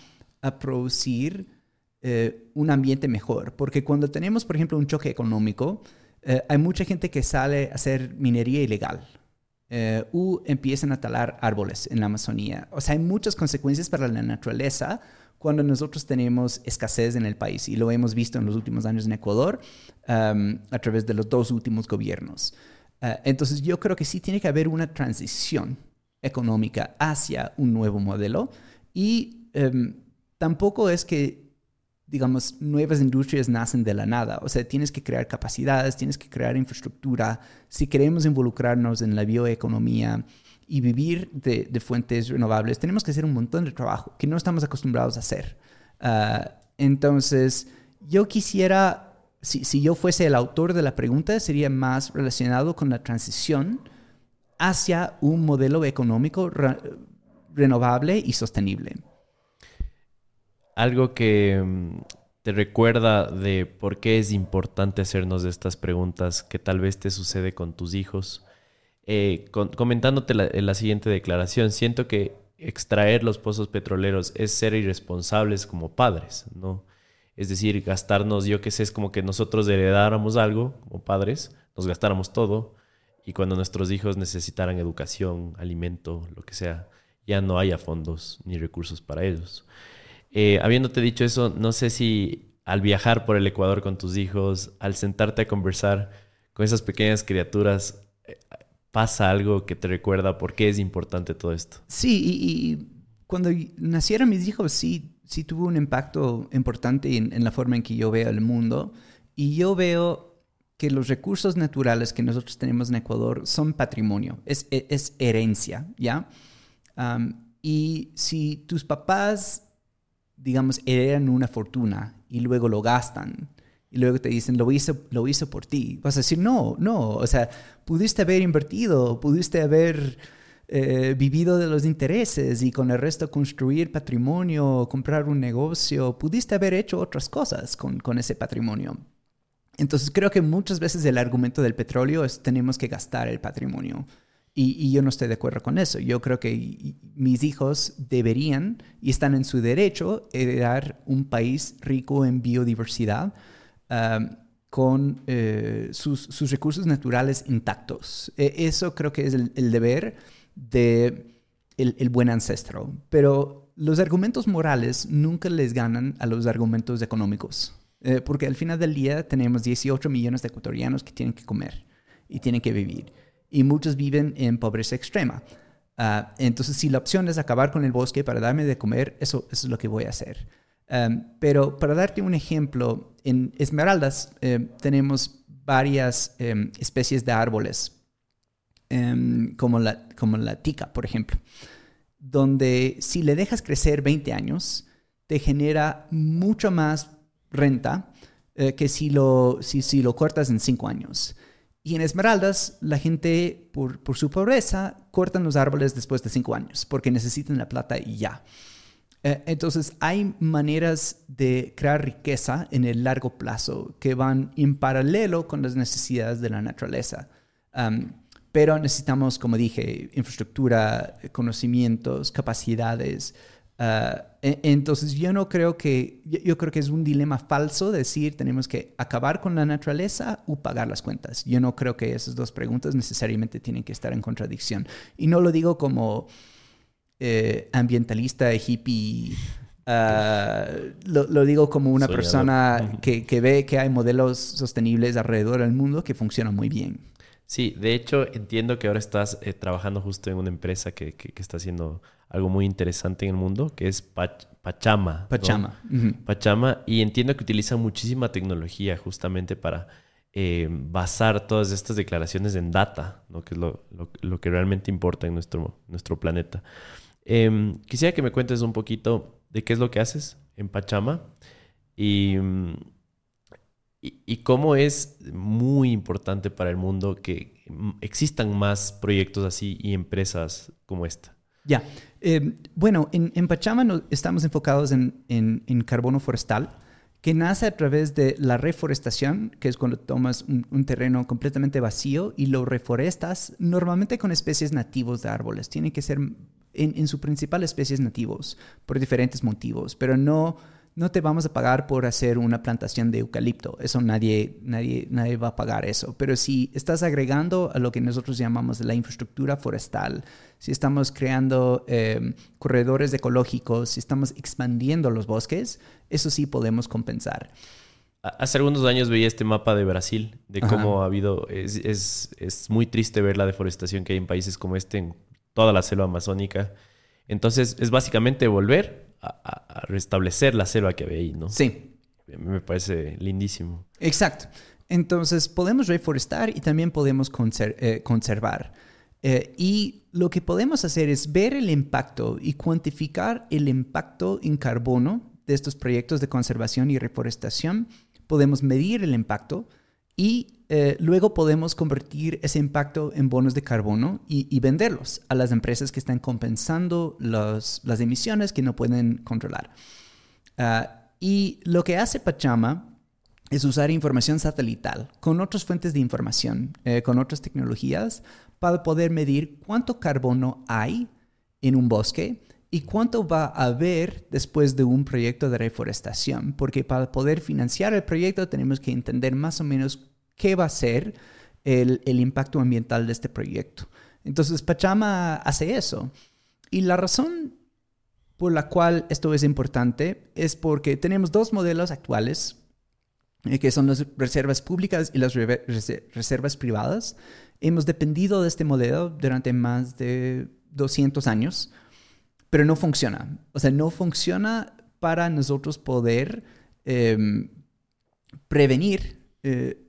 a producir eh, un ambiente mejor. Porque cuando tenemos, por ejemplo, un choque económico, eh, hay mucha gente que sale a hacer minería ilegal eh, u empiezan a talar árboles en la Amazonía. O sea, hay muchas consecuencias para la naturaleza cuando nosotros tenemos escasez en el país y lo hemos visto en los últimos años en Ecuador um, a través de los dos últimos gobiernos. Uh, entonces yo creo que sí tiene que haber una transición económica hacia un nuevo modelo y um, tampoco es que digamos, nuevas industrias nacen de la nada. O sea, tienes que crear capacidades, tienes que crear infraestructura. Si queremos involucrarnos en la bioeconomía y vivir de, fuentes renovables, tenemos que hacer un montón de trabajo que no estamos acostumbrados a hacer. Ah, entonces, yo quisiera, si, si, yo fuese el autor de la pregunta, sería más relacionado con la transición hacia un modelo económico renovable y sostenible algo que mm, te recuerda de por qué es importante hacernos estas preguntas que tal vez te sucede con tus hijos. Eh, comentándote la, siguiente declaración, siento que extraer los pozos petroleros es ser irresponsables como padres, ¿no? Es decir, gastarnos, yo qué sé, es como que nosotros heredáramos algo como padres, nos gastáramos todo y cuando nuestros hijos necesitaran educación, alimento, lo que sea, ya no haya fondos ni recursos para ellos. Eh, habiéndote dicho eso, no sé si al viajar por el Ecuador con tus hijos, al sentarte a conversar con esas pequeñas criaturas, eh, pasa algo que te recuerda por qué es importante todo esto. Sí, y, cuando nacieron mis hijos, sí, sí tuvo un impacto importante en, la forma en que yo veo el mundo. Y yo veo que los recursos naturales que nosotros tenemos en Ecuador son patrimonio, es, es, herencia, ¿ya? y si tus papás digamos, heredan una fortuna y luego lo gastan y luego te dicen, lo hice, lo por ti, vas a decir, no, no, o sea, pudiste haber invertido, pudiste haber eh, vivido de los intereses y con el resto construir patrimonio, comprar un negocio, pudiste haber hecho otras cosas con, con ese patrimonio. Entonces creo que muchas veces el argumento del petróleo es tenemos que gastar el patrimonio. Y, yo no estoy de acuerdo con eso. Yo creo que mis hijos deberían y están en su derecho heredar un país rico en biodiversidad um, con eh, sus, recursos naturales intactos. E, eso creo que es el, deber de el, buen ancestro. Pero los argumentos morales nunca les ganan a los argumentos económicos. Eh, porque al final del día tenemos 18 millones de ecuatorianos que tienen que comer y tienen que vivir y muchos viven en pobreza extrema. Ah, entonces, si la opción es acabar con el bosque para darme de comer, eso, es lo que voy a hacer. pero para darte un ejemplo, en Esmeraldas em, tenemos varias em, especies de árboles, em, como, la, como la tica, por ejemplo, donde si le dejas crecer 20 años, te genera mucho más renta eh, que si lo, si, si lo cortas en 5 años. Y en Esmeraldas, la gente, por, su pobreza, cortan los árboles después de cinco años porque necesitan la plata y ya. Eh, entonces, hay maneras de crear riqueza en el largo plazo que van en paralelo con las necesidades de la naturaleza. Pero necesitamos, como dije, infraestructura, conocimientos, capacidades. Uh, e, entonces yo no creo que, yo, creo que es un dilema falso decir tenemos que acabar con la naturaleza o pagar las cuentas. Yo no creo que esas dos preguntas necesariamente tienen que estar en contradicción. Y no lo digo como eh, ambientalista, hippie, uh, lo, digo como una persona que, que ve que hay modelos sostenibles alrededor del mundo que funcionan muy bien. Sí, de hecho entiendo que ahora estás eh, trabajando justo en una empresa que, está haciendo algo muy interesante en el mundo, que es Pachama. Pachama. Pachama, y entiendo que utilizan muchísima tecnología justamente para eh, basar todas estas declaraciones en data, ¿no? que es lo, que realmente importa en nuestro, nuestro planeta. Em, quisiera que me cuentes un poquito de qué es lo que haces en Pachama y... Mm, y, cómo es muy importante para el mundo que existan más proyectos así y empresas como esta. Ya, eh, bueno, en, Pachama estamos enfocados en, carbono forestal, que nace a través de la reforestación, que es cuando tomas un, terreno completamente vacío y lo reforestas, normalmente con especies nativos de árboles. Tiene que ser en, en su principal especies nativos, por diferentes motivos, pero no no te vamos a pagar por hacer una plantación de eucalipto. Eso nadie, nadie, nadie va a pagar eso. Pero si estás agregando a lo que nosotros llamamos la infraestructura forestal, si estamos creando em, corredores ecológicos, si estamos expandiendo los bosques, eso sí podemos compensar. Hace algunos años veía este mapa de Brasil, de cómo ha habido, es, es, es muy triste ver la deforestación que hay en países como este, en toda la selva amazónica. Entonces es básicamente volver a, restablecer la selva que había ahí, ¿no? Sí. Me parece lindísimo. Exacto. Entonces, podemos reforestar y también podemos eh, conservar. Eh, y lo que podemos hacer es ver el impacto y cuantificar el impacto en carbono de estos proyectos de conservación y reforestación. Podemos medir el impacto y eh, luego podemos convertir ese impacto en bonos de carbono y, venderlos a las empresas que están compensando las emisiones que no pueden controlar. Ah, y lo que hace Pachama es usar información satelital con otras fuentes de información, eh, con otras tecnologías, para poder medir cuánto carbono hay en un bosque y cuánto va a haber después de un proyecto de reforestación, porque para poder financiar el proyecto tenemos que entender más o menos qué va a ser el, impacto ambiental de este proyecto. Entonces, Pachama hace eso. Y la razón por la cual esto es importante es porque tenemos dos modelos actuales, eh, que son las reservas públicas y las reservas privadas. Hemos dependido de este modelo durante más de 200 años, pero no funciona. O sea, no funciona para nosotros poder em, prevenir eh,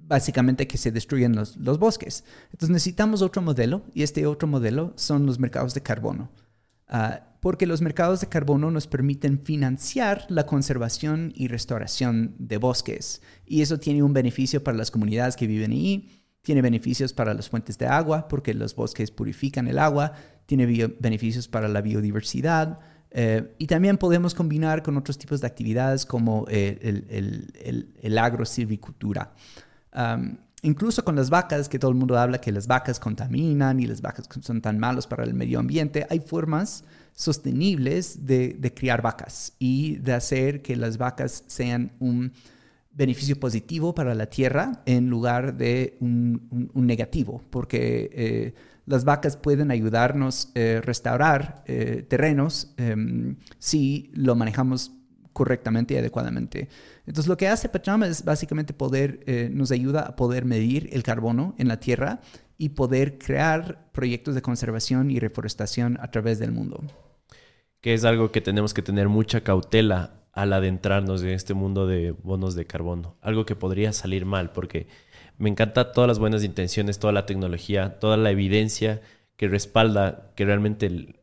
básicamente que se destruyen los, bosques. Entonces necesitamos otro modelo y este otro modelo son los mercados de carbono. Ah, porque los mercados de carbono nos permiten financiar la conservación y restauración de bosques. Y eso tiene un beneficio para las comunidades que viven ahí, tiene beneficios para las fuentes de agua, porque los bosques purifican el agua, tiene beneficios para la biodiversidad, eh, y también podemos combinar con otros tipos de actividades como eh, el, el, el, agrosilvicultura. incluso con las vacas, que todo el mundo habla que las vacas contaminan y las vacas son tan malos para el medio ambiente, hay formas sostenibles de, de criar vacas y de hacer que las vacas sean un beneficio positivo para la tierra en lugar de un, un, negativo, porque eh, las vacas pueden ayudarnos a eh, restaurar eh, terrenos em, si lo manejamos correctamente y adecuadamente. Entonces lo que hace Pachama es básicamente poder, eh, nos ayuda a poder medir el carbono en la tierra y poder crear proyectos de conservación y reforestación a través del mundo. Que es algo que tenemos que tener mucha cautela al adentrarnos en este mundo de bonos de carbono. Algo que podría salir mal porque me encanta todas las buenas intenciones, toda la tecnología, toda la evidencia que respalda que realmente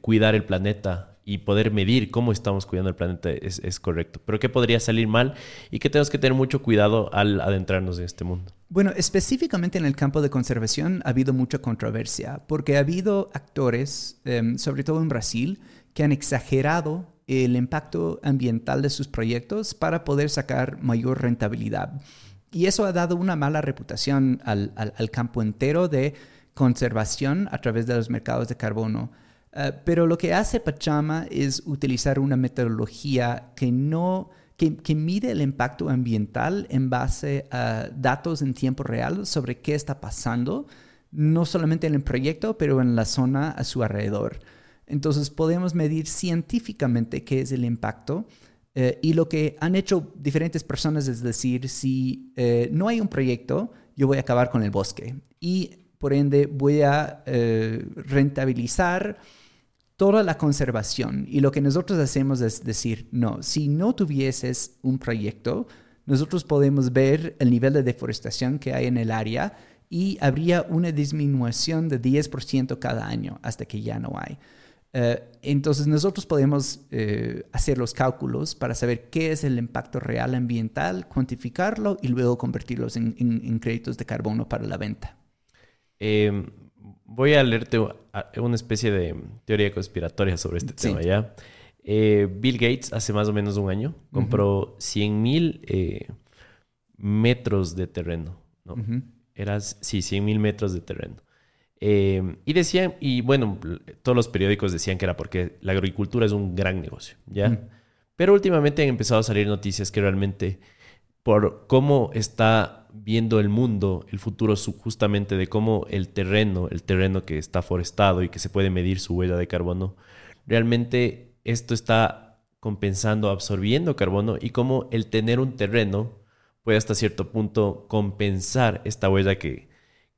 cuidar el planeta y poder medir cómo estamos cuidando el planeta es, correcto. Pero ¿qué podría salir mal y qué tenemos que tener mucho cuidado al adentrarnos en este mundo? Bueno, específicamente en el campo de conservación ha habido mucha controversia porque ha habido actores, eh, sobre todo en Brasil, que han exagerado el impacto ambiental de sus proyectos para poder sacar mayor rentabilidad. Y eso ha dado una mala reputación al, al, campo entero de conservación a través de los mercados de carbono. Uh, pero lo que hace Pachama es utilizar una metodología que no que, que, mide el impacto ambiental en base a datos en tiempo real sobre qué está pasando, no solamente en el proyecto, pero en la zona a su alrededor. Entonces podemos medir científicamente qué es el impacto. Eh, y lo que han hecho diferentes personas es decir, si eh, no hay un proyecto, yo voy a acabar con el bosque. Y por ende voy a eh, rentabilizar toda la conservación. Y lo que nosotros hacemos es decir, no, si no tuvieses un proyecto, nosotros podemos ver el nivel de deforestación que hay en el área y habría una disminución de 10% cada año hasta que ya no hay. Eh, entonces nosotros podemos eh, hacer los cálculos para saber qué es el impacto real ambiental, cuantificarlo y luego convertirlos en, créditos de carbono para la venta. Em, voy a leerte una especie de teoría conspiratoria sobre este tema ya. Eh, Bill Gates hace más o menos un año compró 100 mil metros de terreno. ¿no? Eras, sí, 100 mil metros de terreno. Eh, y decían, y bueno, todos los periódicos decían que era porque la agricultura es un gran negocio, ¿ya? Pero últimamente han empezado a salir noticias que realmente por cómo está viendo el mundo, el futuro justamente de cómo el terreno, el terreno que está forestado y que se puede medir su huella de carbono, realmente esto está compensando, absorbiendo carbono y cómo el tener un terreno puede hasta cierto punto compensar esta huella que,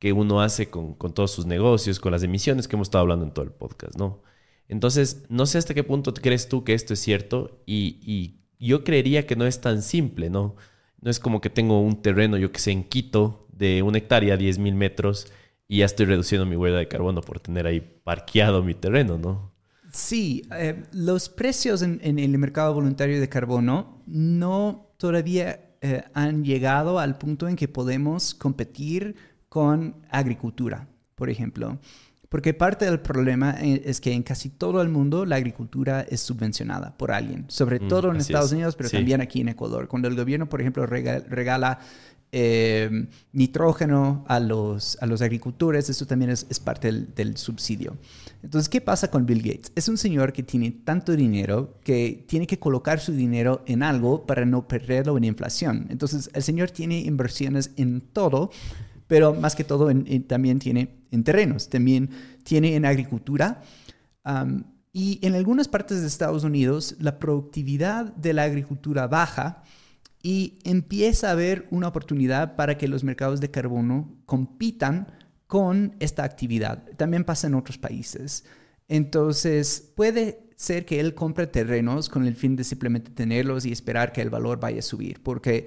que uno hace con, todos sus negocios, con las emisiones que hemos estado hablando en todo el podcast, ¿no? Entonces, no sé hasta qué punto crees tú que esto es cierto y, yo creería que no es tan simple, ¿no? No es como que tengo un terreno, yo que sé, en Quito, de una hectárea, 10 mil metros, y ya estoy reduciendo mi huella de carbono por tener ahí parqueado mi terreno, ¿no? Sí, eh, los precios en, el mercado voluntario de carbono no todavía eh, han llegado al punto en que podemos competir con agricultura, por ejemplo. Porque parte del problema eh, es que en casi todo el mundo la agricultura es subvencionada por alguien, sobre mm, todo en Estados Unidos, pero también aquí en Ecuador. Cuando el gobierno, por ejemplo, regala, eh, nitrógeno a los, a los agricultores, eso también es, parte del, del, subsidio. Entonces, ¿qué pasa con Bill Gates? Es un señor que tiene tanto dinero que tiene que colocar su dinero en algo para no perderlo en inflación. Entonces, el señor tiene inversiones en todo pero más que todo también tiene en terrenos, también tiene en agricultura. y en algunas partes de Estados Unidos la productividad de la agricultura baja y empieza a haber una oportunidad para que los mercados de carbono compitan con esta actividad. También pasa en otros países. Entonces, puede ser que él compre terrenos con el fin de simplemente tenerlos y esperar que el valor vaya a subir, porque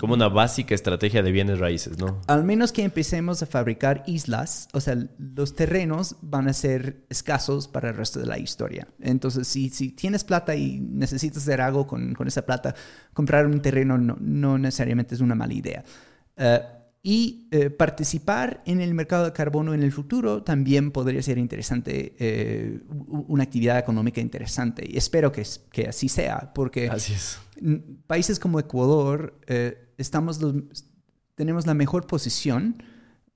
como una básica estrategia de bienes raíces, ¿no? Al menos que empecemos a fabricar islas, o sea, los terrenos van a ser escasos para el resto de la historia. Entonces, si, si tienes plata y necesitas hacer algo con, con esa plata, comprar un terreno no, no necesariamente es una mala idea. Eh, y eh, participar en el mercado de carbono en el futuro también podría ser interesante, eh, una actividad económica interesante. Y espero que, que así sea, porque así es. países como Ecuador estamos tenemos la mejor posición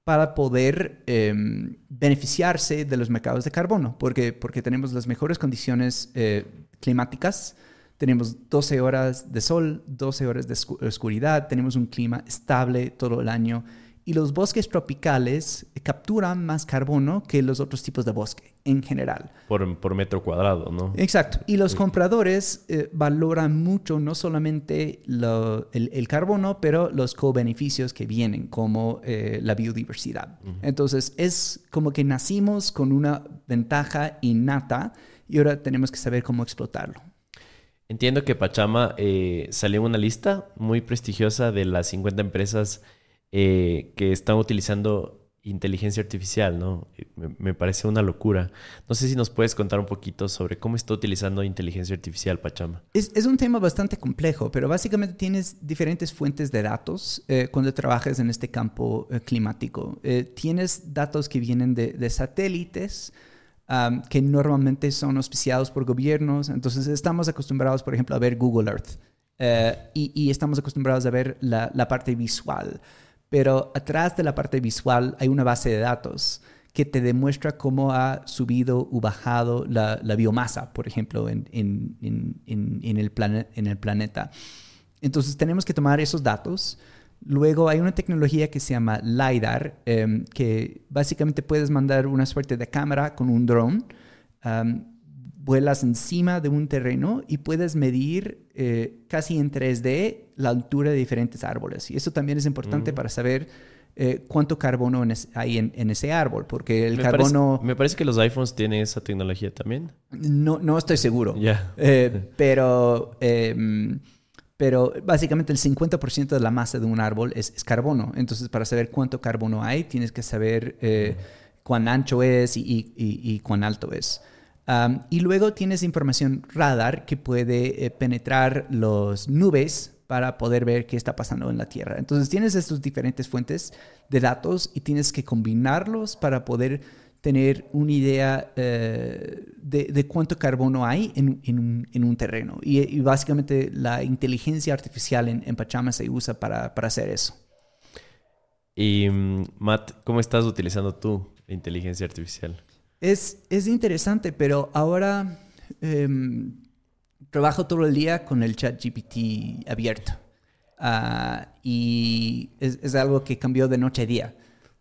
para poder em, beneficiarse de los mercados de carbono, porque, porque tenemos las mejores condiciones eh, climáticas, tenemos 12 horas de sol, 12 horas de oscuridad, tenemos un clima estable todo el año y los bosques tropicales capturan más carbono que los otros tipos de bosque en general. Por, metro cuadrado, ¿no? Exacto. Y los compradores eh, valoran mucho no solamente el, carbono, pero los co-beneficios que vienen, como eh, la biodiversidad. Entonces, es como que nacimos con una ventaja innata y ahora tenemos que saber cómo explotarlo. Entiendo que Pachama eh, salió en una lista muy prestigiosa de las 50 empresas eh, que están utilizando inteligencia artificial, ¿no? Me, parece una locura. No sé si nos puedes contar un poquito sobre cómo está utilizando inteligencia artificial Pachama. Es, es un tema bastante complejo, pero básicamente tienes diferentes fuentes de datos eh, cuando trabajas en este campo eh, climático. Eh, tienes datos que vienen de, de satélites, que normalmente son auspiciados por gobiernos. Entonces estamos acostumbrados, por ejemplo, a ver Google Earth y, y, estamos acostumbrados a ver la, la parte visual pero atrás de la parte visual hay una base de datos que te demuestra cómo ha subido o bajado la, biomasa, por ejemplo, en, el planeta. Entonces tenemos que tomar esos datos. Luego hay una tecnología que se llama LiDAR, em, que básicamente puedes mandar una suerte de cámara con un drone vuelas encima de un terreno y puedes medir eh, casi en 3D la altura de diferentes árboles. Y eso también es importante mm. para saber eh, cuánto carbono hay en, ese árbol, porque el carbono... me parece que los iPhones tienen esa tecnología también. No, no estoy seguro. Ya. Eh, pero, em, pero básicamente el 50% de la masa de un árbol es, carbono. Entonces, para saber cuánto carbono hay, tienes que saber cuán ancho es y cuán alto es y luego tienes información radar que puede eh, penetrar las nubes para poder ver qué está pasando en la Tierra. Entonces tienes estas diferentes fuentes de datos y tienes que combinarlos para poder tener una idea eh, de, cuánto carbono hay en, un, terreno. Y, básicamente la inteligencia artificial en, en Pachama se usa para, para hacer eso. Y mm, Matt, ¿cómo estás utilizando tú la inteligencia artificial? Es, es interesante, pero ahora em, trabajo todo el día con el chat GPT abierto. Ah, y es, es, algo que cambió de noche a día.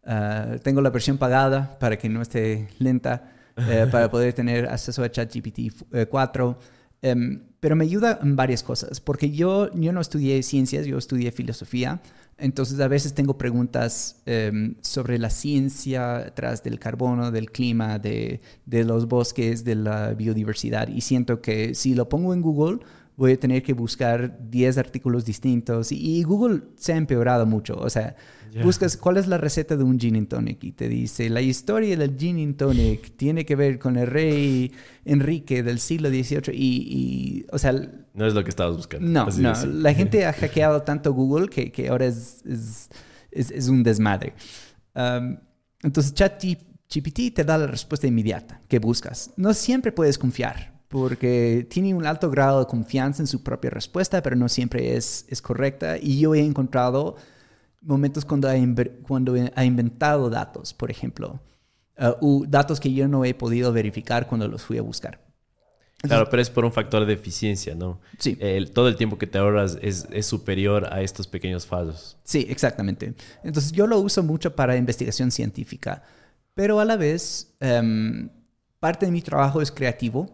Ah, tengo la versión pagada para que no esté lenta, eh, para poder tener acceso a ChatGPT 4. Eh, em, pero me ayuda en varias cosas, porque yo, yo no estudié ciencias, yo estudié filosofía. Entonces a veces tengo preguntas em, sobre la ciencia tras del carbono, del clima, de, de, los bosques, de la biodiversidad y siento que si lo pongo en Google voy a tener que buscar 10 artículos distintos y, Google se ha empeorado mucho. O sea, buscas cuál es la receta de un gin and tonic y te dice la historia del gin and tonic tiene que ver con el rey Enrique del siglo XVIII y, o sea... No es lo que estabas buscando. No, no. La gente ha hackeado tanto Google que, que ahora es, es, es, un desmadre. Um, entonces, ChatGPT te da la respuesta inmediata que buscas. No siempre puedes confiar porque tiene un alto grado de confianza en su propia respuesta, pero no siempre es, es correcta. Y yo he encontrado momentos cuando ha, cuando ha inventado datos, por ejemplo, uh, datos que yo no he podido verificar cuando los fui a buscar. Claro, pero es por un factor de eficiencia, ¿no? Sí. todo el tiempo que te ahorras es, es, superior a estos pequeños fallos. Sí, exactamente. Entonces yo lo uso mucho para investigación científica, pero a la vez em, parte de mi trabajo es creativo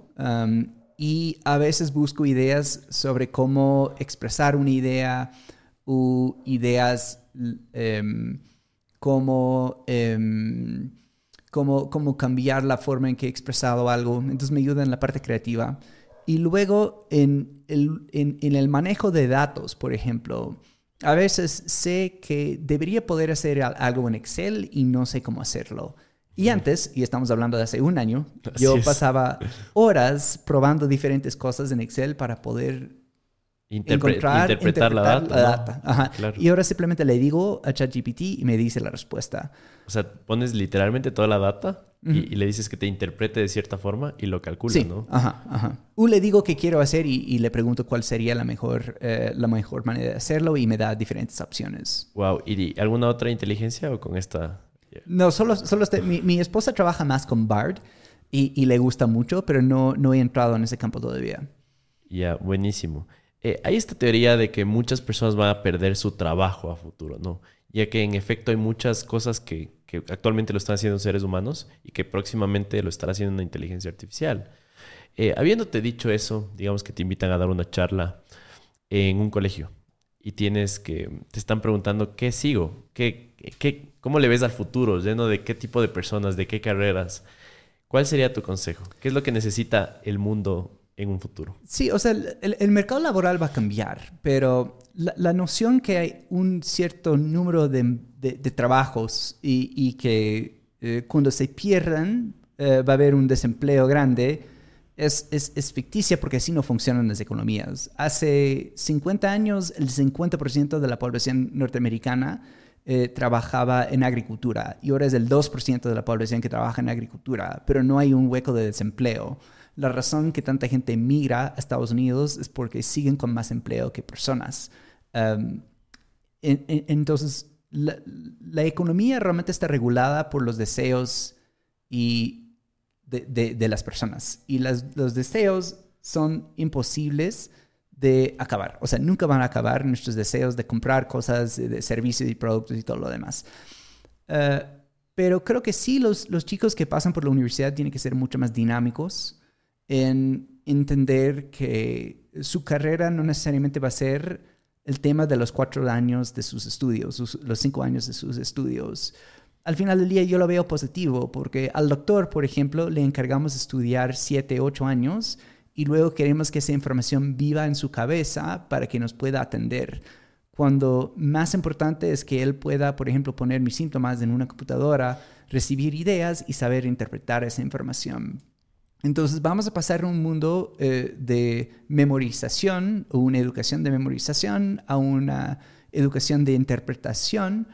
y a veces busco ideas sobre cómo expresar una idea o ideas em, como, cómo, cambiar la forma en que he expresado algo. Entonces me ayuda en la parte creativa. Y luego en el, en el manejo de datos, por ejemplo, a veces sé que debería poder hacer algo en Excel y no sé cómo hacerlo. Y antes, y estamos hablando de hace un año, yo pasaba horas probando diferentes cosas en Excel para poder encontrar, interpretar, la data. Y ahora simplemente le digo a ChatGPT y me dice la respuesta. O sea, pones literalmente toda la data y, le dices que te interprete de cierta forma y lo calcula, sí. ¿no? Ajá, ajá. O le digo qué quiero hacer y, le pregunto cuál sería la mejor, eh, la mejor manera de hacerlo y me da diferentes opciones. Wow. ¿Y alguna otra inteligencia o con esta no, solo, solo este, mi, esposa trabaja más con Bard y, le gusta mucho, pero no, no he entrado en ese campo todavía. Ya, buenísimo. Eh, hay esta teoría de que muchas personas van a perder su trabajo a futuro, ¿no? Ya que en efecto hay muchas cosas que, que actualmente lo están haciendo seres humanos y que próximamente lo estará haciendo una inteligencia artificial. Eh, habiéndote dicho eso, digamos que te invitan a dar una charla en un colegio y tienes que, te están preguntando, ¿qué sigo? ¿Qué, qué, ¿Cómo le ves al futuro? ¿Lleno de qué tipo de personas, de qué carreras? ¿Cuál sería tu consejo? ¿Qué es lo que necesita el mundo en un futuro? Sí, o sea, el, mercado laboral va a cambiar, pero la, noción que hay un cierto número de, de, trabajos y, que eh, cuando se pierdan eh, va a haber un desempleo grande, es, es, ficticia porque así no funcionan las economías. Hace 50 años el 50% de la población norteamericana eh, trabajaba en agricultura y ahora es el 2% de la población que trabaja en agricultura, pero no hay un hueco de desempleo. La razón que tanta gente migra a Estados Unidos es porque siguen con más empleo que personas. entonces, la, economía realmente está regulada por los deseos y de, las personas. Y los deseos son imposibles de acabar. O sea, nunca van a acabar nuestros deseos de comprar cosas, de servicios y productos y todo lo demás. Eh, pero creo que sí, los, los chicos que pasan por la universidad tienen que ser mucho más dinámicos en entender que su carrera no necesariamente va a ser el tema de los cuatro años de sus estudios, los cinco años de sus estudios. Al final del día yo lo veo positivo porque al doctor, por ejemplo, le encargamos estudiar siete, ocho años y luego queremos que esa información viva en su cabeza para que nos pueda atender. Cuando más importante es que él pueda, por ejemplo, poner mis síntomas en una computadora, recibir ideas y saber interpretar esa información. Entonces vamos a pasar de un mundo eh, de memorización o una educación de memorización a una educación de interpretación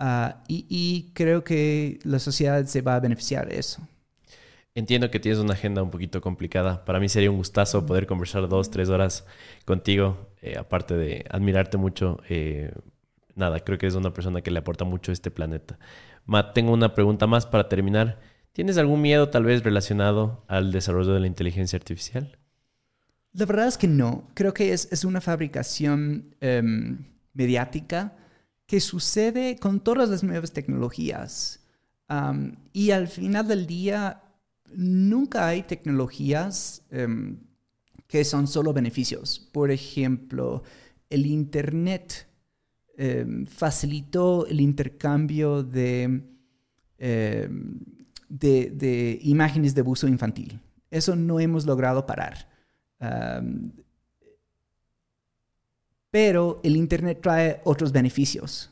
ah, y, creo que la sociedad se va a beneficiar de eso. Entiendo que tienes una agenda un poquito complicada. Para mí sería un gustazo poder conversar dos, tres horas contigo, eh, aparte de admirarte mucho. Eh, nada, creo que es una persona que le aporta mucho a este planeta. Matt, tengo una pregunta más para terminar. ¿Tienes algún miedo tal vez relacionado al desarrollo de la inteligencia artificial? La verdad es que no. Creo que es, una fabricación em, mediática que sucede con todas las nuevas tecnologías. y al final del día, nunca hay tecnologías em, que son solo beneficios. Por ejemplo, el Internet em, facilitó el intercambio de de, imágenes de abuso infantil. Eso no hemos logrado parar. pero el Internet trae otros beneficios.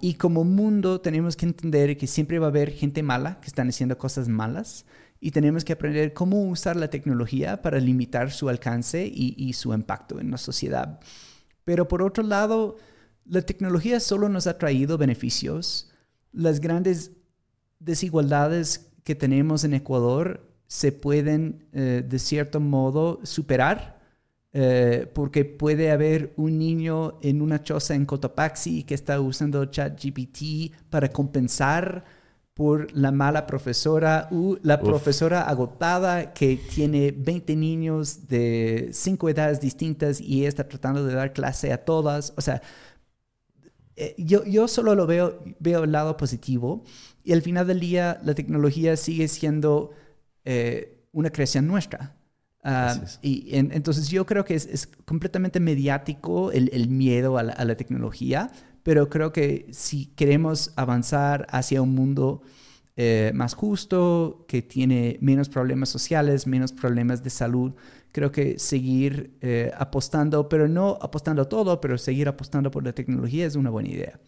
Y como mundo tenemos que entender que siempre va a haber gente mala que están haciendo cosas malas y tenemos que aprender cómo usar la tecnología para limitar su alcance y, su impacto en la sociedad. Pero por otro lado, la tecnología solo nos ha traído beneficios. Las grandes desigualdades que tenemos en Ecuador se pueden, eh, de cierto modo, superar, eh, porque puede haber un niño en una choza en Cotopaxi que está usando ChatGPT para compensar por la mala profesora o la profesora agotada que tiene 20 niños de cinco edades distintas y está tratando de dar clase a todas. O sea, eh, yo, yo solo lo veo, veo el lado positivo y al final del día la tecnología sigue siendo eh, una creación nuestra. Ah, y entonces yo creo que es, completamente mediático el, miedo a la, tecnología, pero creo que si queremos avanzar hacia un mundo eh, más justo, que tiene menos problemas sociales, menos problemas de salud, creo que seguir apostando, pero no apostando a todo, pero seguir apostando por la tecnología es una buena idea.